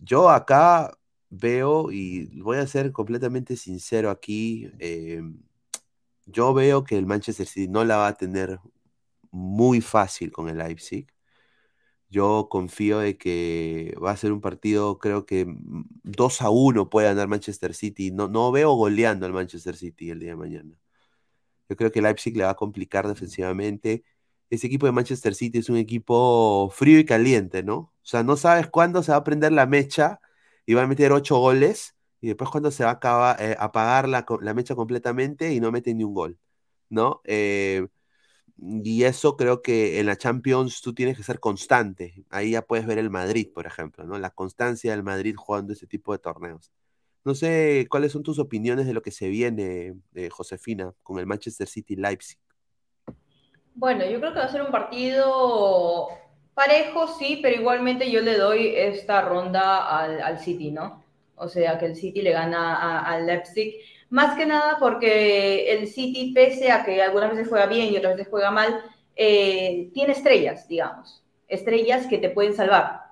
Yo acá veo, y voy a ser completamente sincero aquí, yo veo que el Manchester City no la va a tener muy fácil con el Leipzig. Yo confío de que va a ser un partido, creo que 2 a 1 puede ganar Manchester City. No, no veo goleando al Manchester City el día de mañana. Yo creo que Leipzig le va a complicar defensivamente. Ese equipo de Manchester City es un equipo frío y caliente, ¿no? O sea, no sabes cuándo se va a prender la mecha y va a meter 8 goles y después cuándo se va a acabar, eh, apagar la, la, mecha completamente y no mete ni un gol, ¿no? Eh, y eso creo que en la Champions tú tienes que ser constante. Ahí ya puedes ver el Madrid, por ejemplo, ¿no? La constancia del Madrid jugando ese tipo de torneos. No sé cuáles son tus opiniones de lo que se viene, eh, Josefina, con el Manchester City Leipzig. Bueno, yo creo que va a ser un partido parejo, sí, pero igualmente yo le doy esta ronda al, al City, ¿no? O sea, que el City le gana al Leipzig. Más que nada porque el City, pese a que algunas veces juega bien y otras veces juega mal, eh, tiene estrellas, digamos. Estrellas que te pueden salvar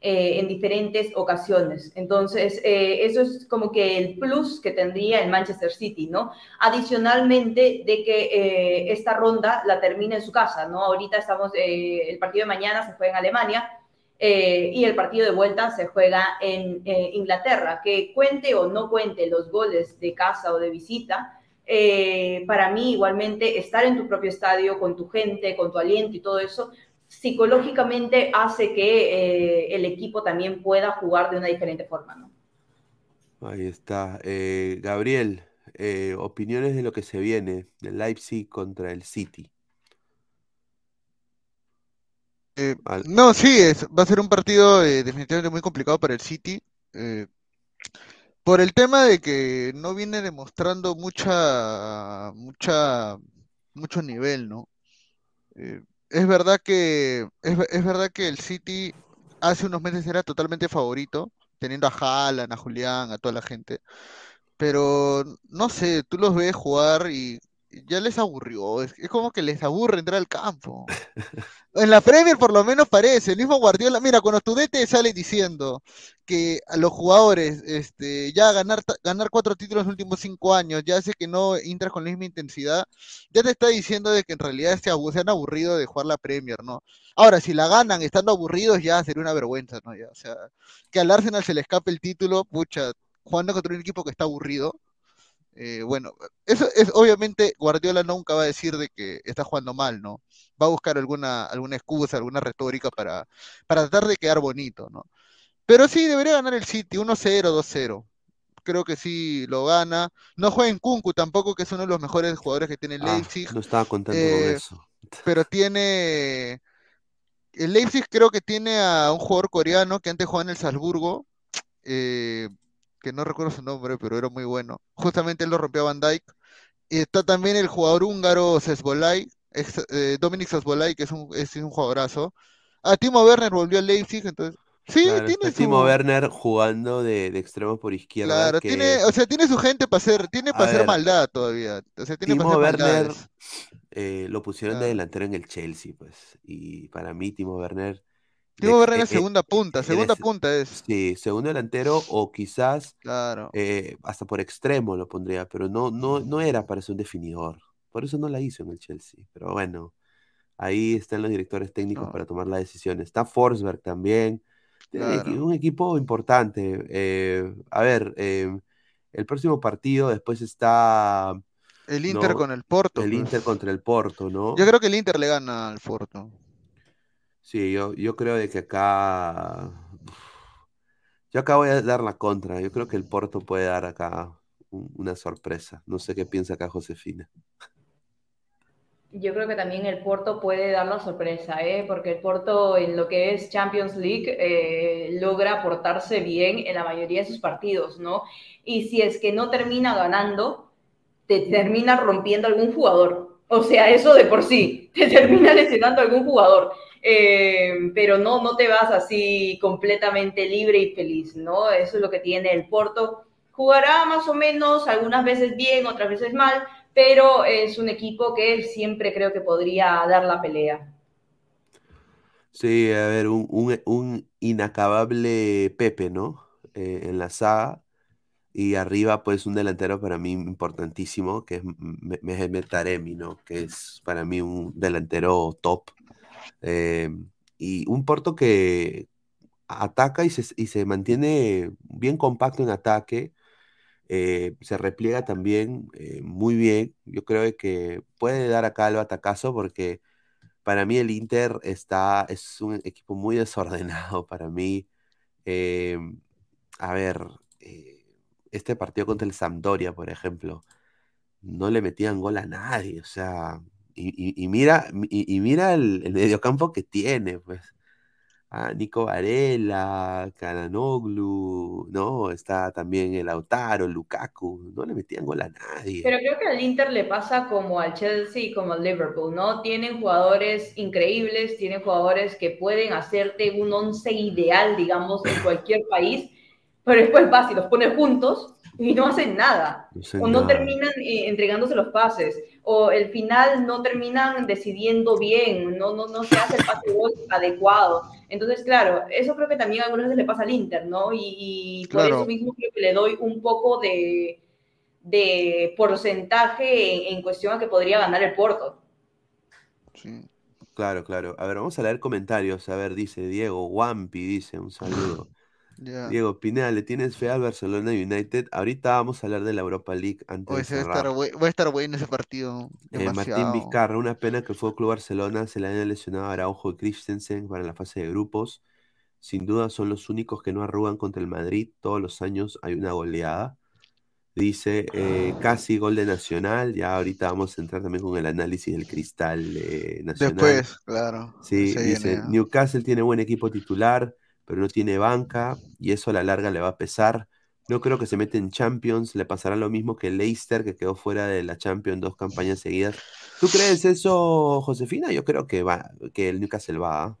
eh, en diferentes ocasiones. Entonces, eh, eso es como que el plus que tendría el Manchester City, ¿no? Adicionalmente de que eh, esta ronda la termine en su casa, ¿no? Ahorita estamos, eh, el partido de mañana se juega en Alemania. Eh, y el partido de vuelta se juega en eh, Inglaterra. Que cuente o no cuente los goles de casa o de visita, eh, para mí igualmente estar en tu propio estadio, con tu gente, con tu aliento y todo eso, psicológicamente hace que el equipo también pueda jugar de una diferente forma. Ahí está. Gabriel, opiniones de lo que se viene del Leipzig contra el City. Eh, no, sí, es, va a ser un partido eh, definitivamente muy complicado para el City. Eh, por el tema de que no viene demostrando mucha, mucha, mucho nivel, ¿no? Es verdad que, es, es, verdad que el City hace unos meses era totalmente favorito, teniendo a Haaland, a Julián, a toda la gente. Pero no sé, tú los ves jugar y ya les aburrió. Es, como que les aburre entrar al campo. En la Premier por lo menos parece, el mismo Guardiola, mira, cuando tu DT sale diciendo que a los jugadores este, ya ganar, ganar cuatro títulos en los últimos cinco años ya hace que no entras con la misma intensidad, ya te está diciendo de que en realidad se, se han aburrido de jugar la Premier, ¿no? Ahora, si la ganan estando aburridos ya sería una vergüenza, ¿no? Ya, o sea, que al Arsenal se le escape el título, pucha, jugando contra un equipo que está aburrido, eh, bueno, eso es obviamente Guardiola nunca va a decir de que está jugando mal, ¿no? Va a buscar alguna, alguna excusa, alguna retórica para, para tratar de quedar bonito, ¿no? Pero sí, debería ganar el City, 1-0, 2-0. Creo que sí lo gana. No juega en Kunku tampoco, que es uno de los mejores jugadores que tiene el Ah, Leipzig. no estaba contento con Eh, eso. *laughs* pero tiene. El Leipzig creo que tiene a un jugador coreano que antes jugaba en el Salzburgo, eh, que no recuerdo su nombre, pero era muy bueno. Justamente él lo rompió a Van Dijk. Y está también el jugador húngaro Sesbolay, eh, Dominic Sesbolay, que es un, es un jugadorazo. Ah, Timo Werner volvió al Leipzig, entonces Sí, Claro, tiene su. Timo Werner jugando de, de extremo por izquierda, Claro, tiene, o sea, tiene su gente para hacer, tiene A para hacer ver, maldad todavía. O sea, tiene para Timo hacer Werner eh, lo pusieron de delantero en el Chelsea, pues. Y para mí, Timo Werner, Werner eh, es segunda punta, segunda punta es. sí, segundo delantero o quizás Claro. eh, hasta por extremo lo pondría, pero no, no, no era para ser un definidor. Por eso no la hizo en el Chelsea. Pero bueno, ahí están los directores técnicos No, para tomar la decisión. Está Forsberg también. Un equi- claro. un equipo importante. Eh, a ver, eh, el próximo partido después está, El Inter ¿no? con el Porto, El pues. Inter contra el Porto, Yo ¿no? creo que el Inter le gana al Porto. Sí, yo, yo creo de que acá... Yo acá voy a dar la contra. Yo creo que el Porto puede dar acá un- una sorpresa. No sé qué piensa acá Josefina. Yo creo que también el Porto puede dar la sorpresa, ¿eh? porque el Porto en lo que es Champions League eh, logra portarse bien en la mayoría de sus partidos, ¿no? Y si es que no termina ganando, te termina rompiendo algún jugador. O sea, eso de por sí, te termina lesionando algún jugador. Eh, pero no, no te vas así completamente libre y feliz, ¿no? Eso es lo que tiene el Porto. Jugará más o menos, algunas veces bien, otras veces mal, pero es un equipo que siempre creo que podría dar la pelea. Sí, a ver, un, un- inacabable Pepe, ¿no? Eh, en la saga. Y arriba, pues, un delantero para mí importantísimo, que es Me- Mehmet Taremi, ¿no? Que es para mí un delantero top. Eh, y un Porto que ataca y se, y se mantiene bien compacto en ataque. eh, se repliega también eh, muy bien. Yo creo que puede dar acá el batacazo porque para mí el Inter está, es un equipo muy *laughs* desordenado para mí. A ver, este partido contra el Sampdoria, por ejemplo, no le metían gol a nadie, o sea, y, mira, y, mira el, el mediocampo que tiene, pues. Ah, Nico Varela, Cananoglu, ¿no? Está también el Lautaro, Lukaku, no le metían gol a nadie. Pero creo que al Inter le pasa como al Chelsea y como al Liverpool, ¿no? Tienen jugadores increíbles, tienen jugadores que pueden hacerte un once ideal, digamos, en cualquier país, pero después vas y los pones juntos y no hacen nada. No O no nada. terminan eh, entregándose los pases, o el final no terminan decidiendo bien, no, no, no se hace el pase de gol adecuado. Entonces, claro, eso creo que también algunas veces le pasa al Inter, ¿no? Y, y por Claro. eso mismo creo que le doy un poco de, de porcentaje en, en cuestión a que podría ganar el Porto. Sí. Claro, claro. A ver, vamos a leer comentarios. A ver, dice Diego, Wampi dice, un saludo. Ya. Diego Pineda, ¿le tienes fe al Barcelona United? Ahorita vamos a hablar de la Europa League antes de va a estar, bue- va a estar bueno ese partido. Eh, Martín. Vizcarra, una pena que el Fútbol Club Barcelona se le haya lesionado a Araujo y Christensen para la fase de grupos. Sin duda son los únicos que no arrugan contra el Madrid. Todos los años hay una goleada. Dice, eh, casi gol de Nacional. Ya ahorita vamos a entrar también con el análisis del cristal eh, nacional. Después, claro. Sí, dice, viene. Newcastle tiene buen equipo titular, pero no tiene banca y eso a la larga le va a pesar. No creo que se mete en Champions, le pasará lo mismo que Leicester, que quedó fuera de la Champions dos campañas seguidas. ¿Tú crees eso, Josefina? Yo creo que va, que el Newcastle va. ¿ah?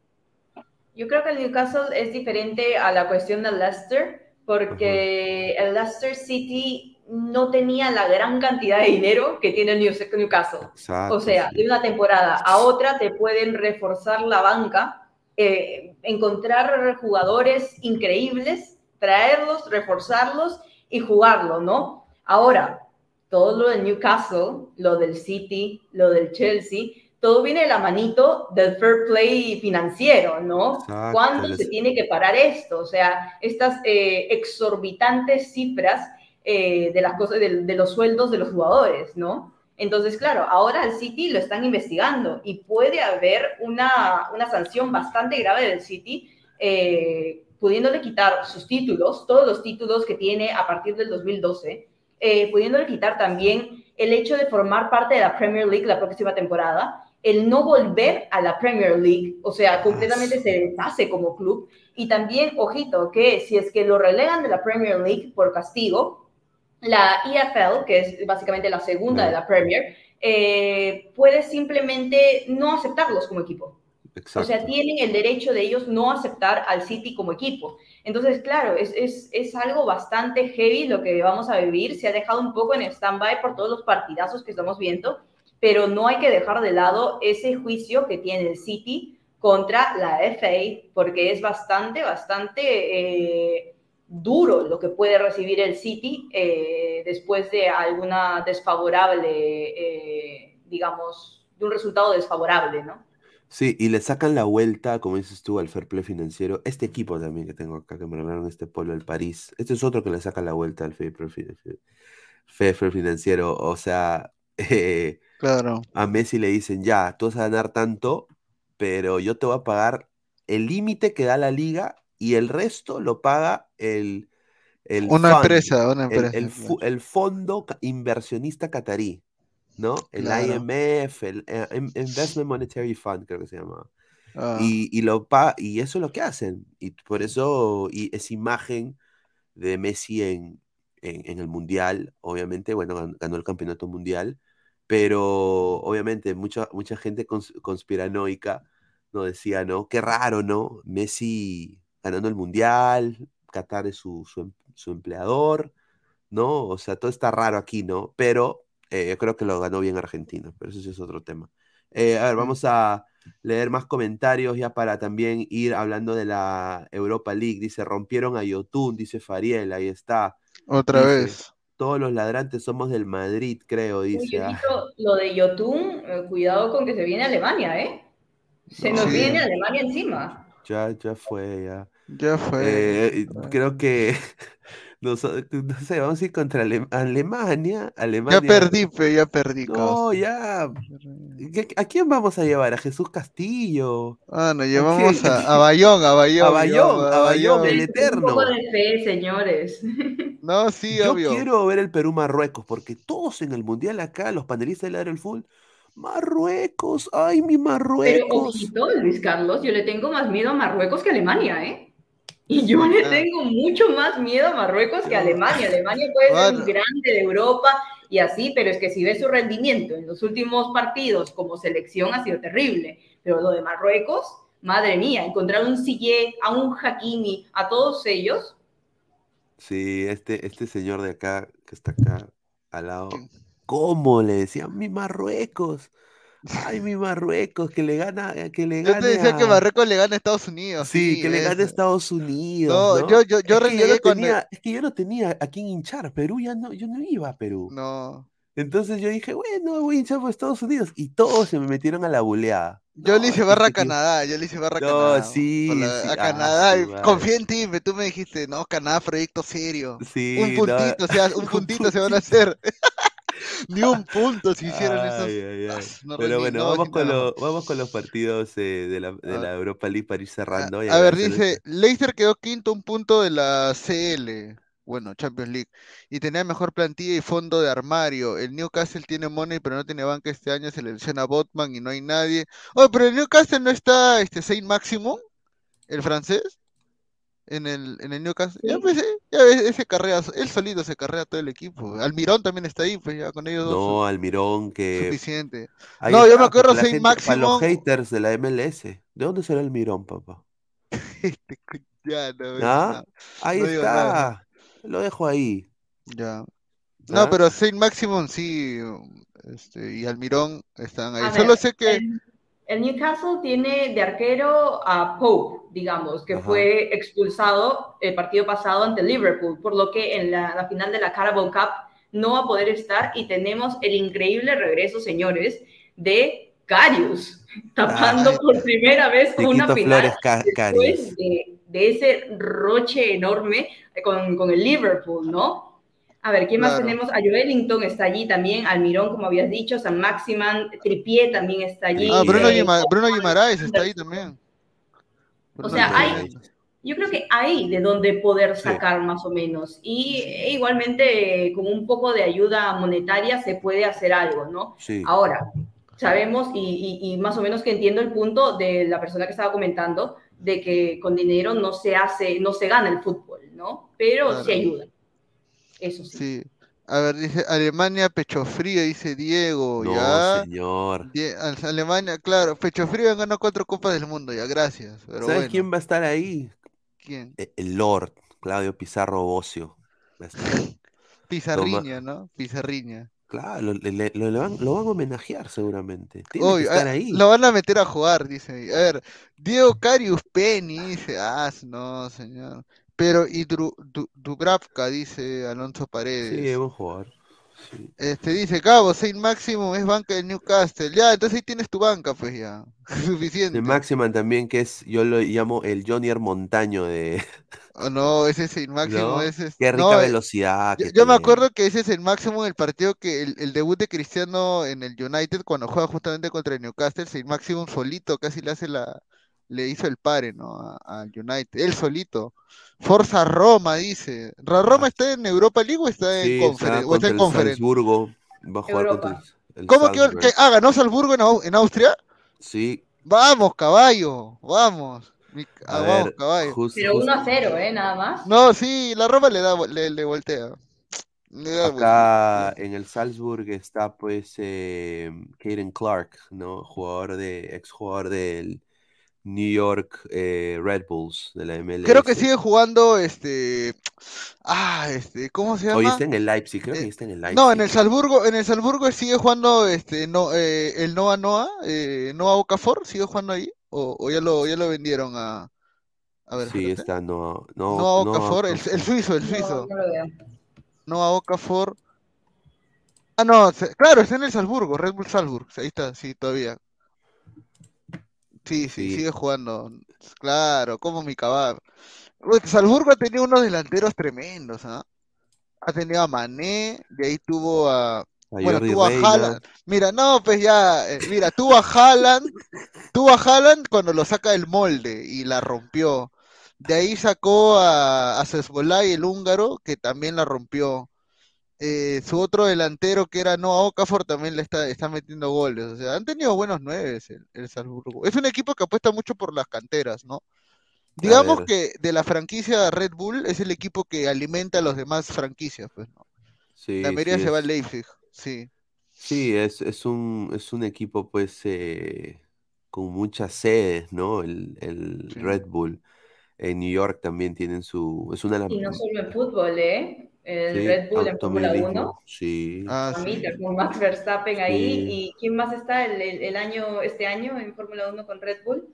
Yo creo que el Newcastle es diferente a la cuestión del Leicester, porque el Leicester City no tenía la gran cantidad de dinero que tiene el New- Newcastle. Exacto. O sea, sí. de una temporada a otra te pueden reforzar la banca, eh, encontrar jugadores increíbles, traerlos, reforzarlos y jugarlo, ¿no? Ahora, todo lo del Newcastle, lo del City, lo del Chelsea, todo viene de la manito del fair play financiero, ¿no? Exacto, ¿Cuándo se tiene que parar esto? O sea, estas eh, exorbitantes cifras eh, de las cosas, de, de los sueldos de los jugadores, ¿no? Entonces, claro, ahora el City lo están investigando y puede haber una, una sanción bastante grave del City, eh, pudiéndole quitar sus títulos, todos los títulos que tiene a partir del 2012, eh, pudiéndole quitar también el hecho de formar parte de la Premier League la próxima temporada, el no volver a la Premier League, o sea, completamente se deshace como club. Y también, ojito, que si es que lo relegan de la Premier League por castigo, la EFL, que es básicamente la segunda de la Premier, eh, puede simplemente no aceptarlos como equipo. O sea, tienen el derecho de ellos no aceptar al City como equipo. Entonces, claro, es, es, es, algo bastante heavy lo que vamos a vivir. Se ha dejado un poco en stand-by por todos los partidazos que estamos viendo, pero no hay que dejar de lado ese juicio que tiene el City contra la FA, porque es bastante, bastante eh, duro lo que puede recibir el City eh, después de alguna desfavorable, eh, digamos, de un resultado desfavorable, ¿no? Sí, y le sacan la vuelta, como dices tú, al fair play financiero. Este equipo también que tengo acá, que me regalaron este polo del París. Este es otro que le saca la vuelta al fair play financiero. O sea, *laughs* eh, claro. a Messi le dicen, ya, tú vas a ganar tanto, pero yo te voy a pagar el límite que da la liga y el resto lo paga el... el una empresa, una empresa. el fondo inversionista catarí. ¿no? El IMF, el eh, Investment Monetary Fund, creo que se llama. Ah. Y, y, lo y eso es lo que hacen. Y por eso y esa imagen de Messi en, en, el Mundial, obviamente, bueno, ganó el campeonato mundial, pero obviamente mucha, mucha gente conspiranoica no decía, ¿no? Qué raro, ¿no? Messi ganando el Mundial, Qatar es su, su, em, su empleador, ¿no? O sea, todo está raro aquí, ¿no? Pero eh, yo creo que lo ganó bien Argentina, pero eso sí es otro tema. Eh, a ver, vamos a leer más comentarios ya para también ir hablando de la Europa League. Dice, rompieron a Yotun, dice Fariel, ahí está. Otra vez. Todos los ladrantes somos del Madrid, creo, dice. Ah. lo de Yotun, eh, cuidado con que se viene Alemania, ¿eh? Se nos viene Alemania encima. Ya, ya fue, ya. Ya fue. creo que *laughs* no, sé, vamos a ir contra Alemania, Alemania. Ya perdí, pero ya perdí. No, ya. ¿A quién vamos a llevar? ¿A Jesús Castillo? Ah, nos llevamos a, a, *laughs* Bayón, a Bayón. A Bayón, a Bayón, el eterno. Un poco de fe, señores. *laughs* No, sí, Yo obvio. quiero ver el Perú-Marruecos, porque todos en el Mundial acá, los panelistas del el Full, Marruecos, ay, mi Marruecos. Pero ojito, Luis Carlos, yo le tengo más miedo a Marruecos que a Alemania, ¿eh? Y yo le tengo mucho más miedo a Marruecos que a Alemania. Alemania puede ser un grande de Europa y así, pero es que si ves su rendimiento en los últimos partidos como selección ha sido terrible. Pero lo de Marruecos, madre mía, encontrar un Sillé, a un Hakimi, a todos ellos. Sí, este, este señor de acá, que está acá al lado, ¿cómo le decían mi Marruecos? Ay, mi Marruecos, que le gana, eh, que le gane. Yo te decía que Marruecos le gana a Estados Unidos. Sí, que le gane a Estados Unidos. No, yo, yo, yo es, que yo no tenía, es que yo no tenía a quién hinchar. Perú ya no, yo no iba a Perú. No. Entonces yo dije, bueno, voy a hinchar por Estados Unidos. Y todos se me metieron a la buleada. Yo le hice barra a Canadá, yo le hice barra a Canadá. No, sí, a ah, Canadá, confía en ti, tú me dijiste, no, Canadá, proyecto serio. Sí, un puntito, o sea, *laughs* un puntito se van a hacer. *laughs* Ni un punto si hicieran esos. *laughs* Pero bueno, vamos, con vamos con los partidos eh, de, la, de la, Europa League para ir cerrando. A, ver, dice, Leicester quedó quinto, un punto de la CL. Bueno, Champions League. Y tenía mejor plantilla y fondo de armario. El Newcastle tiene money, pero no tiene banca este año. Se le menciona Botman y no hay nadie. Oh, pero el Newcastle no está este Saint Maximum, el francés en el, en el Newcastle. Ya, pues, ya ese carrea, él solito se carrea todo el equipo. Almirón también está ahí, pues ya con ellos dos. No, Almirón que. Suficiente. no, yo me acuerdo Saint Máximo. Para los haters de la MLS. ¿De dónde será Almirón, papá? *laughs* ya, no, ¿Ah? Ahí está. Lo dejo ahí. Ya. No, ¿Ah? pero Saint Maximum sí. Este, y Almirón están ahí. Solo sé que. El Newcastle tiene de arquero a Pope, digamos, que fue expulsado el partido pasado ante Liverpool, por lo que en la, final de la Carabao Cup no va a poder estar y tenemos el increíble regreso, señores, de Carius, *laughs* tapando por primera vez una final después de, ese roche enorme con, con el Liverpool, ¿no? A ver, ¿quién más tenemos? A Joelinton está allí también, Almirón, como habías dicho, San Maximan, Tripié también está allí. Ah, Bruno, Guimaraes está ahí también. o sea, hay, yo creo que hay de donde poder sacar más o menos. Y e igualmente, con un poco de ayuda monetaria se puede hacer algo, ¿no? Sí. Ahora, sabemos y, y, y, más o menos que entiendo el punto de la persona que estaba comentando de que con dinero no se hace, no se gana el fútbol, ¿no? Pero claro. sí ayuda. Eso sí. Sí. A ver, dice Alemania, pecho frío, dice Diego, no, ya. señor. Alemania, claro, pecho frío han ganado cuatro copas del mundo, ya, gracias. Pero ¿Sabes bueno. quién va a estar ahí? ¿Quién? El Lord, Claudio Pizarro Bocio. *laughs* Pizarriña, ¿no? Pizarriña. Claro, lo, le, van, lo, van, a homenajear seguramente. Tiene que estar a, ahí. Lo van a meter a jugar, dice. A ver, Diego Carius Penny dice, ah, no, señor. Pero, y Dru, Du, Dubravka, dice Alonso Paredes. Sí, es buen jugador. Sí. Este dice, Cabo, Saint Maximum es banca del Newcastle. Ya, entonces ahí tienes tu banca, pues ya. *laughs* Suficiente. El Maximan también, que es, yo lo llamo el Jonier Montaño de. Oh, no, ese *laughs* es Saint Maximum. ¿No? Ese es... Qué rica no, velocidad. Yo, yo me acuerdo que ese es el máximo el partido que el, el, debut de Cristiano en el United cuando juega justamente contra el Newcastle, Saint Maximum solito casi le hace la le hizo el pare, ¿no? Al United, él solito. Forza Roma, dice. ¿Roma está en Europa League o está sí, en Conference? ¿O está en Conference? Salzburgo. Va a jugar Europa. contra el ¿Cómo que, que, ah, ganó Salzburgo en, en, Austria? Sí. Vamos, caballo, vamos. Mi, ah, ver, vamos, caballo. Just, Pero 1 a 0, ¿eh? Nada más. No, sí, la Roma le da, le, le voltea. Le da Acá en el Salzburg está pues eh, Caden Clark, ¿no? Jugador de, ex jugador del New York eh, Red Bulls de la MLS. Creo que sigue jugando este. Ah, este, ¿cómo se llama? Hoy está en el Leipzig, creo eh, que está en el Leipzig. No, en el Salzburgo, en el Salzburgo sigue jugando este no, eh, el Noah Noah, eh, Noah Okafor, sigue jugando ahí o, o, ya lo ya lo vendieron a a ver. Sí, está Noah no, Noah Okafor, el, el, suizo, el suizo. No, no lo veo. Noah Okafor. Ah, no, claro, está en el Salzburgo, Red Bull Salzburg, ahí está, sí, todavía. Sí, sí, sí, sigue jugando. Claro, como mi caballo. Salzburgo ha tenido unos delanteros tremendos, ¿ah? Ha tenido a Mané, de ahí tuvo a. A bueno, Jordi tuvo Reina. a Haaland. Mira, no, pues ya, eh, mira, tuvo a Haaland, tuvo a Haaland cuando lo saca del molde y la rompió. De ahí sacó a, a el húngaro, que también la rompió. Eh, su otro delantero que era Noah Okafor también le está, está metiendo goles. O sea, han tenido buenos nueve el, el Salzburgo. Es un equipo que apuesta mucho por las canteras, ¿no? Digamos que de la franquicia Red Bull es el equipo que alimenta a las demás franquicias, pues, ¿no? Sí, la mayoría sí, se va al Leipzig, sí. Sí, es, es un, es un equipo pues eh, con muchas sedes, ¿no? El, el Sí. Red Bull. En New York también tienen su... Es una de las... Y no solo en fútbol, ¿eh? El sí, Red Bull en Fórmula 1. automovilismo, Sí. Ah, sí. Con Max Verstappen ahí. Sí. ¿Y quién más está el, el- el año, este año en Fórmula 1 con Red Bull?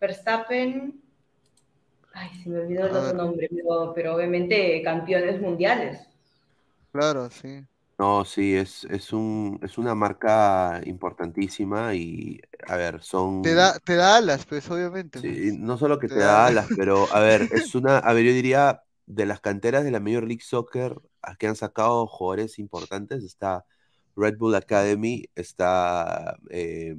Verstappen. Ay, se me olvidó el A otro nombre, pero, pero obviamente campeones mundiales. Claro, sí. No, sí, es, es un, es una marca importantísima y, a ver, son... Te da, te da alas, pues, obviamente. Sí, no solo que Te te da- da alas, pero a ver, es una, a ver, yo diría, de las canteras de la Major League Soccer a que han sacado jugadores importantes, está Red Bull Academy, está eh,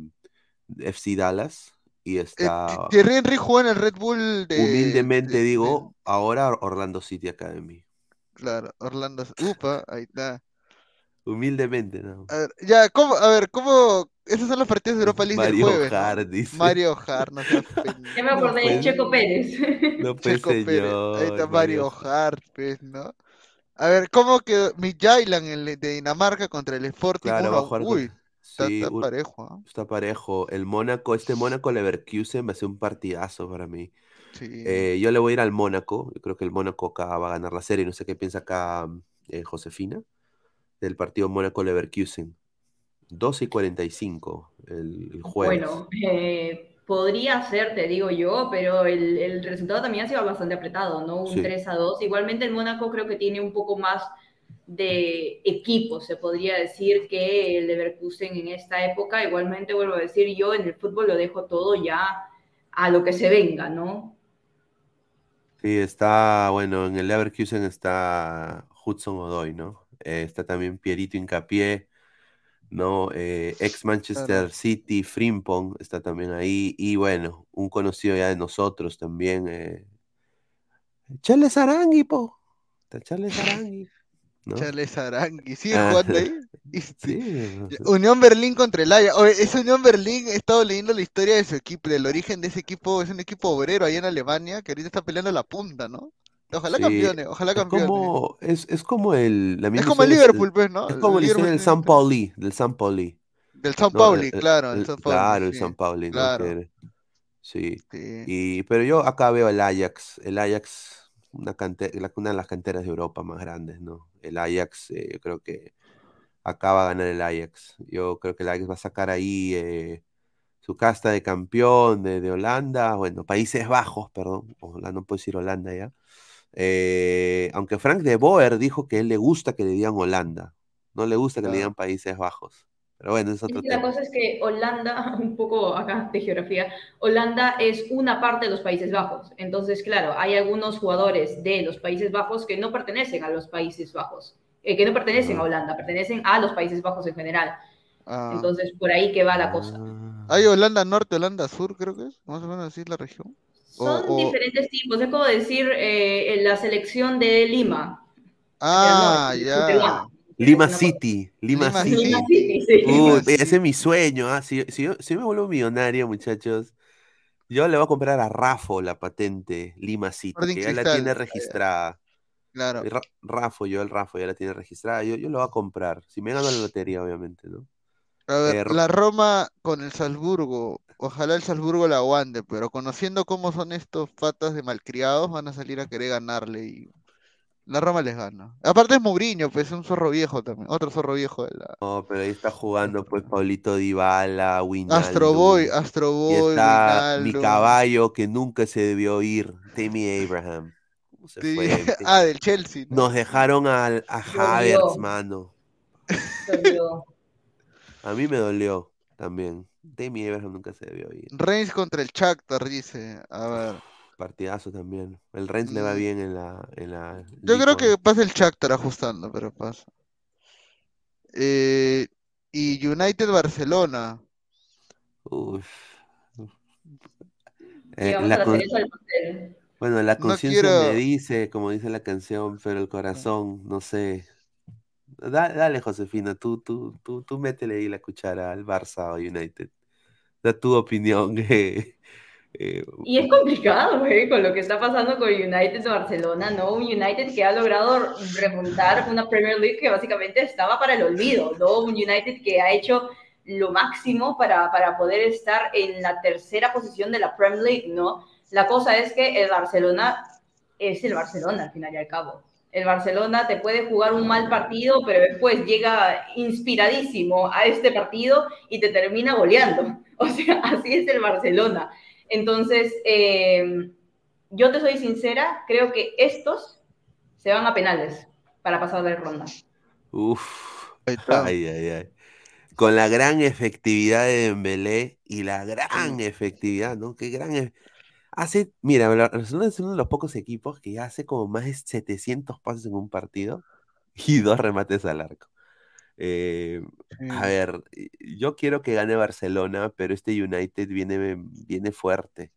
FC Dallas y Eh, está, Thierry Henry jugó en el Red Bull de... humildemente de- digo, ahora Orlando City Academy. de- claro, Orlando. Upa, ahí está. Humildemente, ¿no? A ver, ya, ¿cómo? A ver, ¿cómo? Esos son los partidos de Europa League Mario del jueves. Hart dice. Mario Hart, no *laughs* pendejo. Ya me acordé de pues, Checo Pérez. No, pues, Checo Pérez, señor, ahí está Mario Mario Hart, pues, ¿no? A ver, ¿cómo quedó el de Dinamarca contra el Sporting? Claro, uno jugar Uy, con- está, sí, está un- parejo, ¿ah? está parejo. El Mónaco, este Mónaco Leverkusen va a ser un partidazo para mí. Sí. Eh, yo le voy a ir al Mónaco. Yo creo que el Mónaco acá va a ganar la serie. No sé qué piensa acá eh, Josefina del partido Mónaco-Leverkusen. 12 y 45 el, el jueves. Bueno, eh, podría ser, te digo yo, pero el, el resultado también ha sido bastante apretado, ¿no? Un Sí. 3 a 2. Igualmente el Mónaco creo que tiene un poco más de equipo, se podría decir, que el Leverkusen en esta época. Igualmente vuelvo a decir, yo en el fútbol lo dejo todo ya a lo que se venga, ¿no? Sí, está, bueno, en el Leverkusen está Hudson Odoi, ¿no? Eh, está también Pierito Hincapié, ¿no? Eh, ex Manchester Claro. City, Frimpong está también ahí. Y bueno, un conocido ya de nosotros también, eh, Charles Arangui, po. Está Charles Arangui. ¿no? Charles Arangui, sigue Ah, jugando ahí. *laughs* Sí, Unión Berlín contra el Ajax. Oye, esa Unión Berlín, he estado leyendo la historia de su equipo, del origen de ese equipo, es un equipo obrero ahí en Alemania que ahorita está peleando la punta, ¿no? Ojalá Sí, campeone, ojalá es campeone. como, es, es como el, la Es misma como el Liverpool, pues, ¿no? Es como El tiene San Pauli, del San Pauli. Del San. Pauli, El- el- claro, el el- San Pauli. Claro, el sí, San Pauli, sí. sí. Y, pero yo acá veo el Ajax, el Ajax, una, una de las canteras de Europa más grandes, ¿no? El Ajax, eh, yo creo que acá va a ganar el Ajax. Yo creo que el Ajax va a sacar ahí eh, su casta de campeón de, de Holanda, bueno, Países Bajos, perdón, Holanda, no puedo decir Holanda ya. Eh, aunque Frank de Boer dijo que a él le gusta que le digan Holanda, no le gusta que le Ah. digan Países Bajos. Pero bueno, es otro la tema. cosa es que Holanda, *laughs* un poco acá de geografía, Holanda es una parte de los Países Bajos. Entonces, claro, hay algunos jugadores de los Países Bajos que no pertenecen a los Países Bajos, eh, que no pertenecen a. Holanda, pertenecen a los Países Bajos en general. Ah. Entonces, por ahí que va la cosa. Ah. Hay Holanda Norte, Holanda Sur, creo que es, más o menos así la región. Son o- diferentes tipos. Es como decir eh, la selección de Lima. Ah, No, ya. Lima City, Lima Lima City. City. Lima City, sí. Uy, Lima ese City. es mi sueño. ah, Si, si yo, si yo me vuelvo millonario, muchachos, yo le voy a comprar a Rafo la patente Lima City, que ya la tiene registrada. Claro. Ra- Rafo, yo el Rafo ya la tiene registrada. Yo, yo lo voy a comprar. Si me gano la lotería, obviamente, ¿no? A ver, Eh, la Roma con el Salzburgo. Ojalá el Salzburgo la aguante, pero conociendo cómo son estos patas de malcriados, van a salir a querer ganarle y la Roma les gana. Aparte es Mourinho, pues es un zorro viejo también, otro zorro viejo de la No, pero ahí está jugando pues Paulito Dybala, Wijnaldum, Astro Boy, Astro y Boy, está mi caballo que nunca se debió ir, Tammy Abraham. ¿Cómo se Sí, fue? *laughs* Ah, del Chelsea, ¿no? Nos dejaron al, a. Havertz, mano. Dolió. A mí me dolió también. Tammy Abraham nunca se debió ir. Reims contra el Shakhtar, dice. A ver. Partidazo también. El Rennes le va Mm. bien en la, en la Yo creo que pasa el Shakhtar ajustando, pero pasa. Eh, y United Barcelona. Uf. Eh, la con-. Bueno, la No conciencia quiero- me dice, como dice la canción, pero el corazón, no sé. Da- dale, Josefina, tú, tú, tú, tú métele ahí la cuchara al Barça o United. Da tu opinión. eh, eh, Y es complicado, güey, con lo que está pasando con United de Barcelona, ¿no? Un United que ha logrado remontar una Premier League que básicamente estaba para el olvido, ¿no? Un United que ha hecho lo máximo para, para poder estar en la tercera posición de la Premier League, ¿no? La cosa es que el Barcelona es el Barcelona al final y al cabo. El Barcelona te puede jugar un mal partido, pero después llega inspiradísimo a este partido y te termina goleando. *laughs* O sea, así es el Barcelona. Entonces, eh, yo te soy sincera, creo que estos se van a penales para pasar de ronda. uf. Ahí está. Ay, ay, ay. Con la gran efectividad de Dembélé y la gran efectividad, ¿no? Qué gran... Hace, mira, el Barcelona es uno de los pocos equipos que hace como más de 700 pases en un partido *laughs* y dos remates al arco. Eh, Sí. a ver, yo quiero que gane Barcelona, pero este United viene, viene fuerte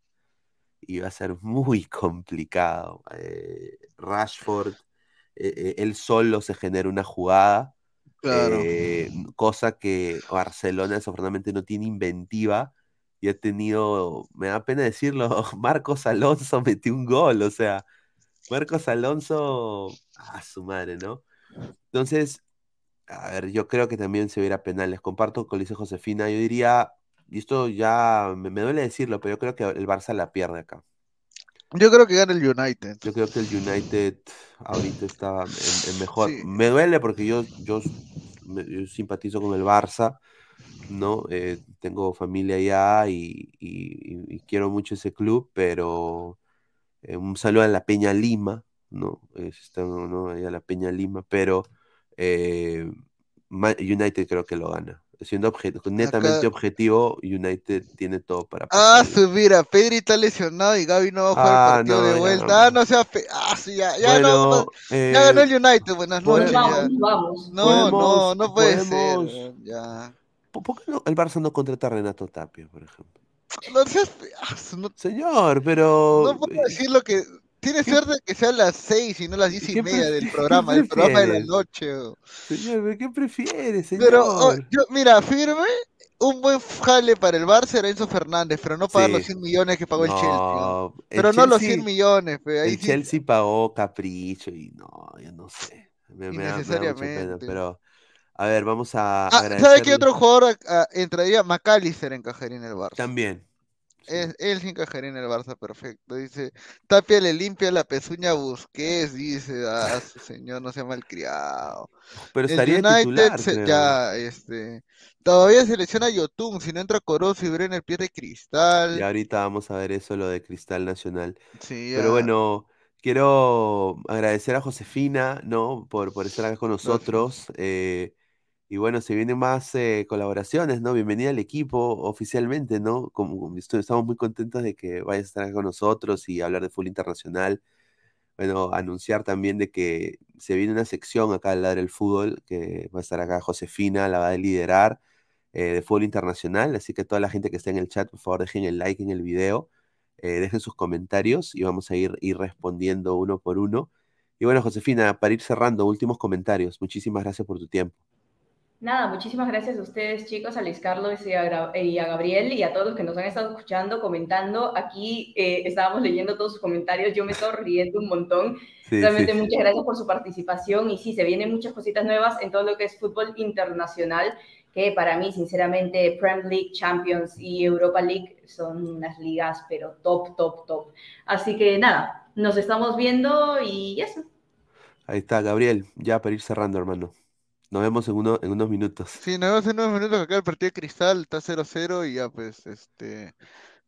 y va a ser muy complicado. Eh, Rashford, eh, él solo se genera una jugada, Claro. cosa que Barcelona desafortunadamente no tiene inventiva y ha tenido, me da pena decirlo, *laughs* Marcos Alonso metió un gol, o sea, Marcos Alonso, a su madre, ¿no? Entonces, a ver, yo creo que también se verá penales. Comparto con dice Josefina. Yo diría, y esto ya me, me duele decirlo, pero yo creo que el Barça la pierde acá. Yo creo que gana el United. Yo creo que el United ahorita está en, en mejor. Sí. Me duele porque yo, yo simpatizo con el Barça, ¿no? Eh, tengo familia allá y, y- y quiero mucho ese club, pero eh, un saludo a la Peña Lima, ¿no? Es- está, ¿no? Allá la Peña Lima, pero eh, United creo que lo gana. Siendo obje- netamente Acá- objetivo, United tiene todo para Ah, pasar. su, mira, Pedri está lesionado y Gaby no va a jugar Ah, el partido no, de vuelta. no. Ah, no sea fe... Ah, sí, ya, ya no, Bueno, no, eh, ya ganó el United, buenas podemos- noches. ya. vamos, vamos. No, podemos- no, no puede podemos- ser. Ya. ¿Por qué no- el Barça no contrata a Renato Tapia, por ejemplo? No no, Señor, pero no puedo decir lo que. Tiene suerte que sean las seis y no las diez y ¿Qué media del prefieres? programa, ¿Qué del programa de la prefieres? noche. weón. Señor, ¿qué prefiere, señor? Pero, oh, yo, mira, firme, un buen jale para el Barça era Enzo Fernández, pero no pagar Sí. los 100 millones que pagó el Chelsea. ¿no? No, el Pero no los Chelsea- 100 millones, pe, ahí El sí- Chelsea pagó capricho y no, yo no sé. Me, me da, me da mucha pena, pero a ver, vamos a Ah, ¿Sabe qué otro jugador ah, entraría? McAllister encajaría en el Barça. También. sí. Es- él sí encajaría en el Barça, perfecto. Dice, Tapia le limpia la pezuña a Busquets, dice, ah, su señor, no sea malcriado. Pero El estaría United titular, se- creo. ya, este, todavía selecciona a Yotun, si no entra Corozo y Brenner pierde cristal. Y ahorita vamos a ver eso, lo de Cristal Nacional. Sí, Pero ya. bueno, quiero agradecer a Josefina, ¿no? Por, por estar acá con nosotros. eh, y bueno, se vienen más eh, colaboraciones, ¿no? Bienvenida al equipo oficialmente, ¿no? Estamos muy contentos de que vayas a estar con nosotros y hablar de fútbol internacional. Bueno, anunciar también de que se viene una sección acá al Ladre el Fútbol, que va a estar acá Josefina, la va a liderar eh, de fútbol internacional. Así que toda la gente que esté en el chat, por favor, dejen el like en el video, eh, dejen sus comentarios y vamos a ir respondiendo uno por uno. Y bueno, Josefina, para ir cerrando, últimos comentarios. Muchísimas gracias por tu tiempo. Nada, muchísimas gracias a ustedes, chicos, a Luis Carlos y a, y a Gabriel y a todos los que nos han estado escuchando, comentando. Aquí eh, estábamos leyendo todos sus comentarios, yo me estoy riendo un montón. Sí, Realmente sí. muchas gracias por su participación y sí, se vienen muchas cositas nuevas en todo lo que es fútbol internacional, que para mí, sinceramente, Premier League, Champions y Europa League son unas ligas, pero top, top, top. Así que nada, nos estamos viendo y eso. Ahí está, Gabriel, ya para ir cerrando, hermano. Nos vemos en, uno, en unos minutos. Sí, nos vemos en unos minutos acá el partido de Cristal está 0-0 y ya pues este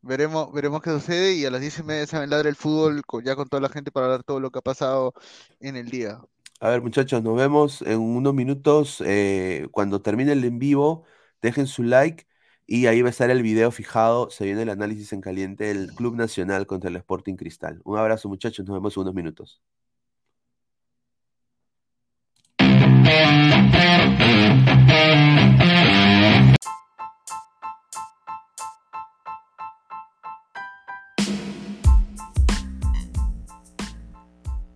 veremos, veremos qué sucede y a las 10 y media saben ladra el fútbol con- ya con toda la gente para hablar todo lo que ha pasado en el día. A ver, muchachos, nos vemos en unos minutos. eh, cuando termine el en vivo, dejen su like y ahí va a estar el video fijado. Se viene el análisis en caliente del Club Nacional contra el Sporting Cristal. Un abrazo, muchachos, nos vemos en unos minutos.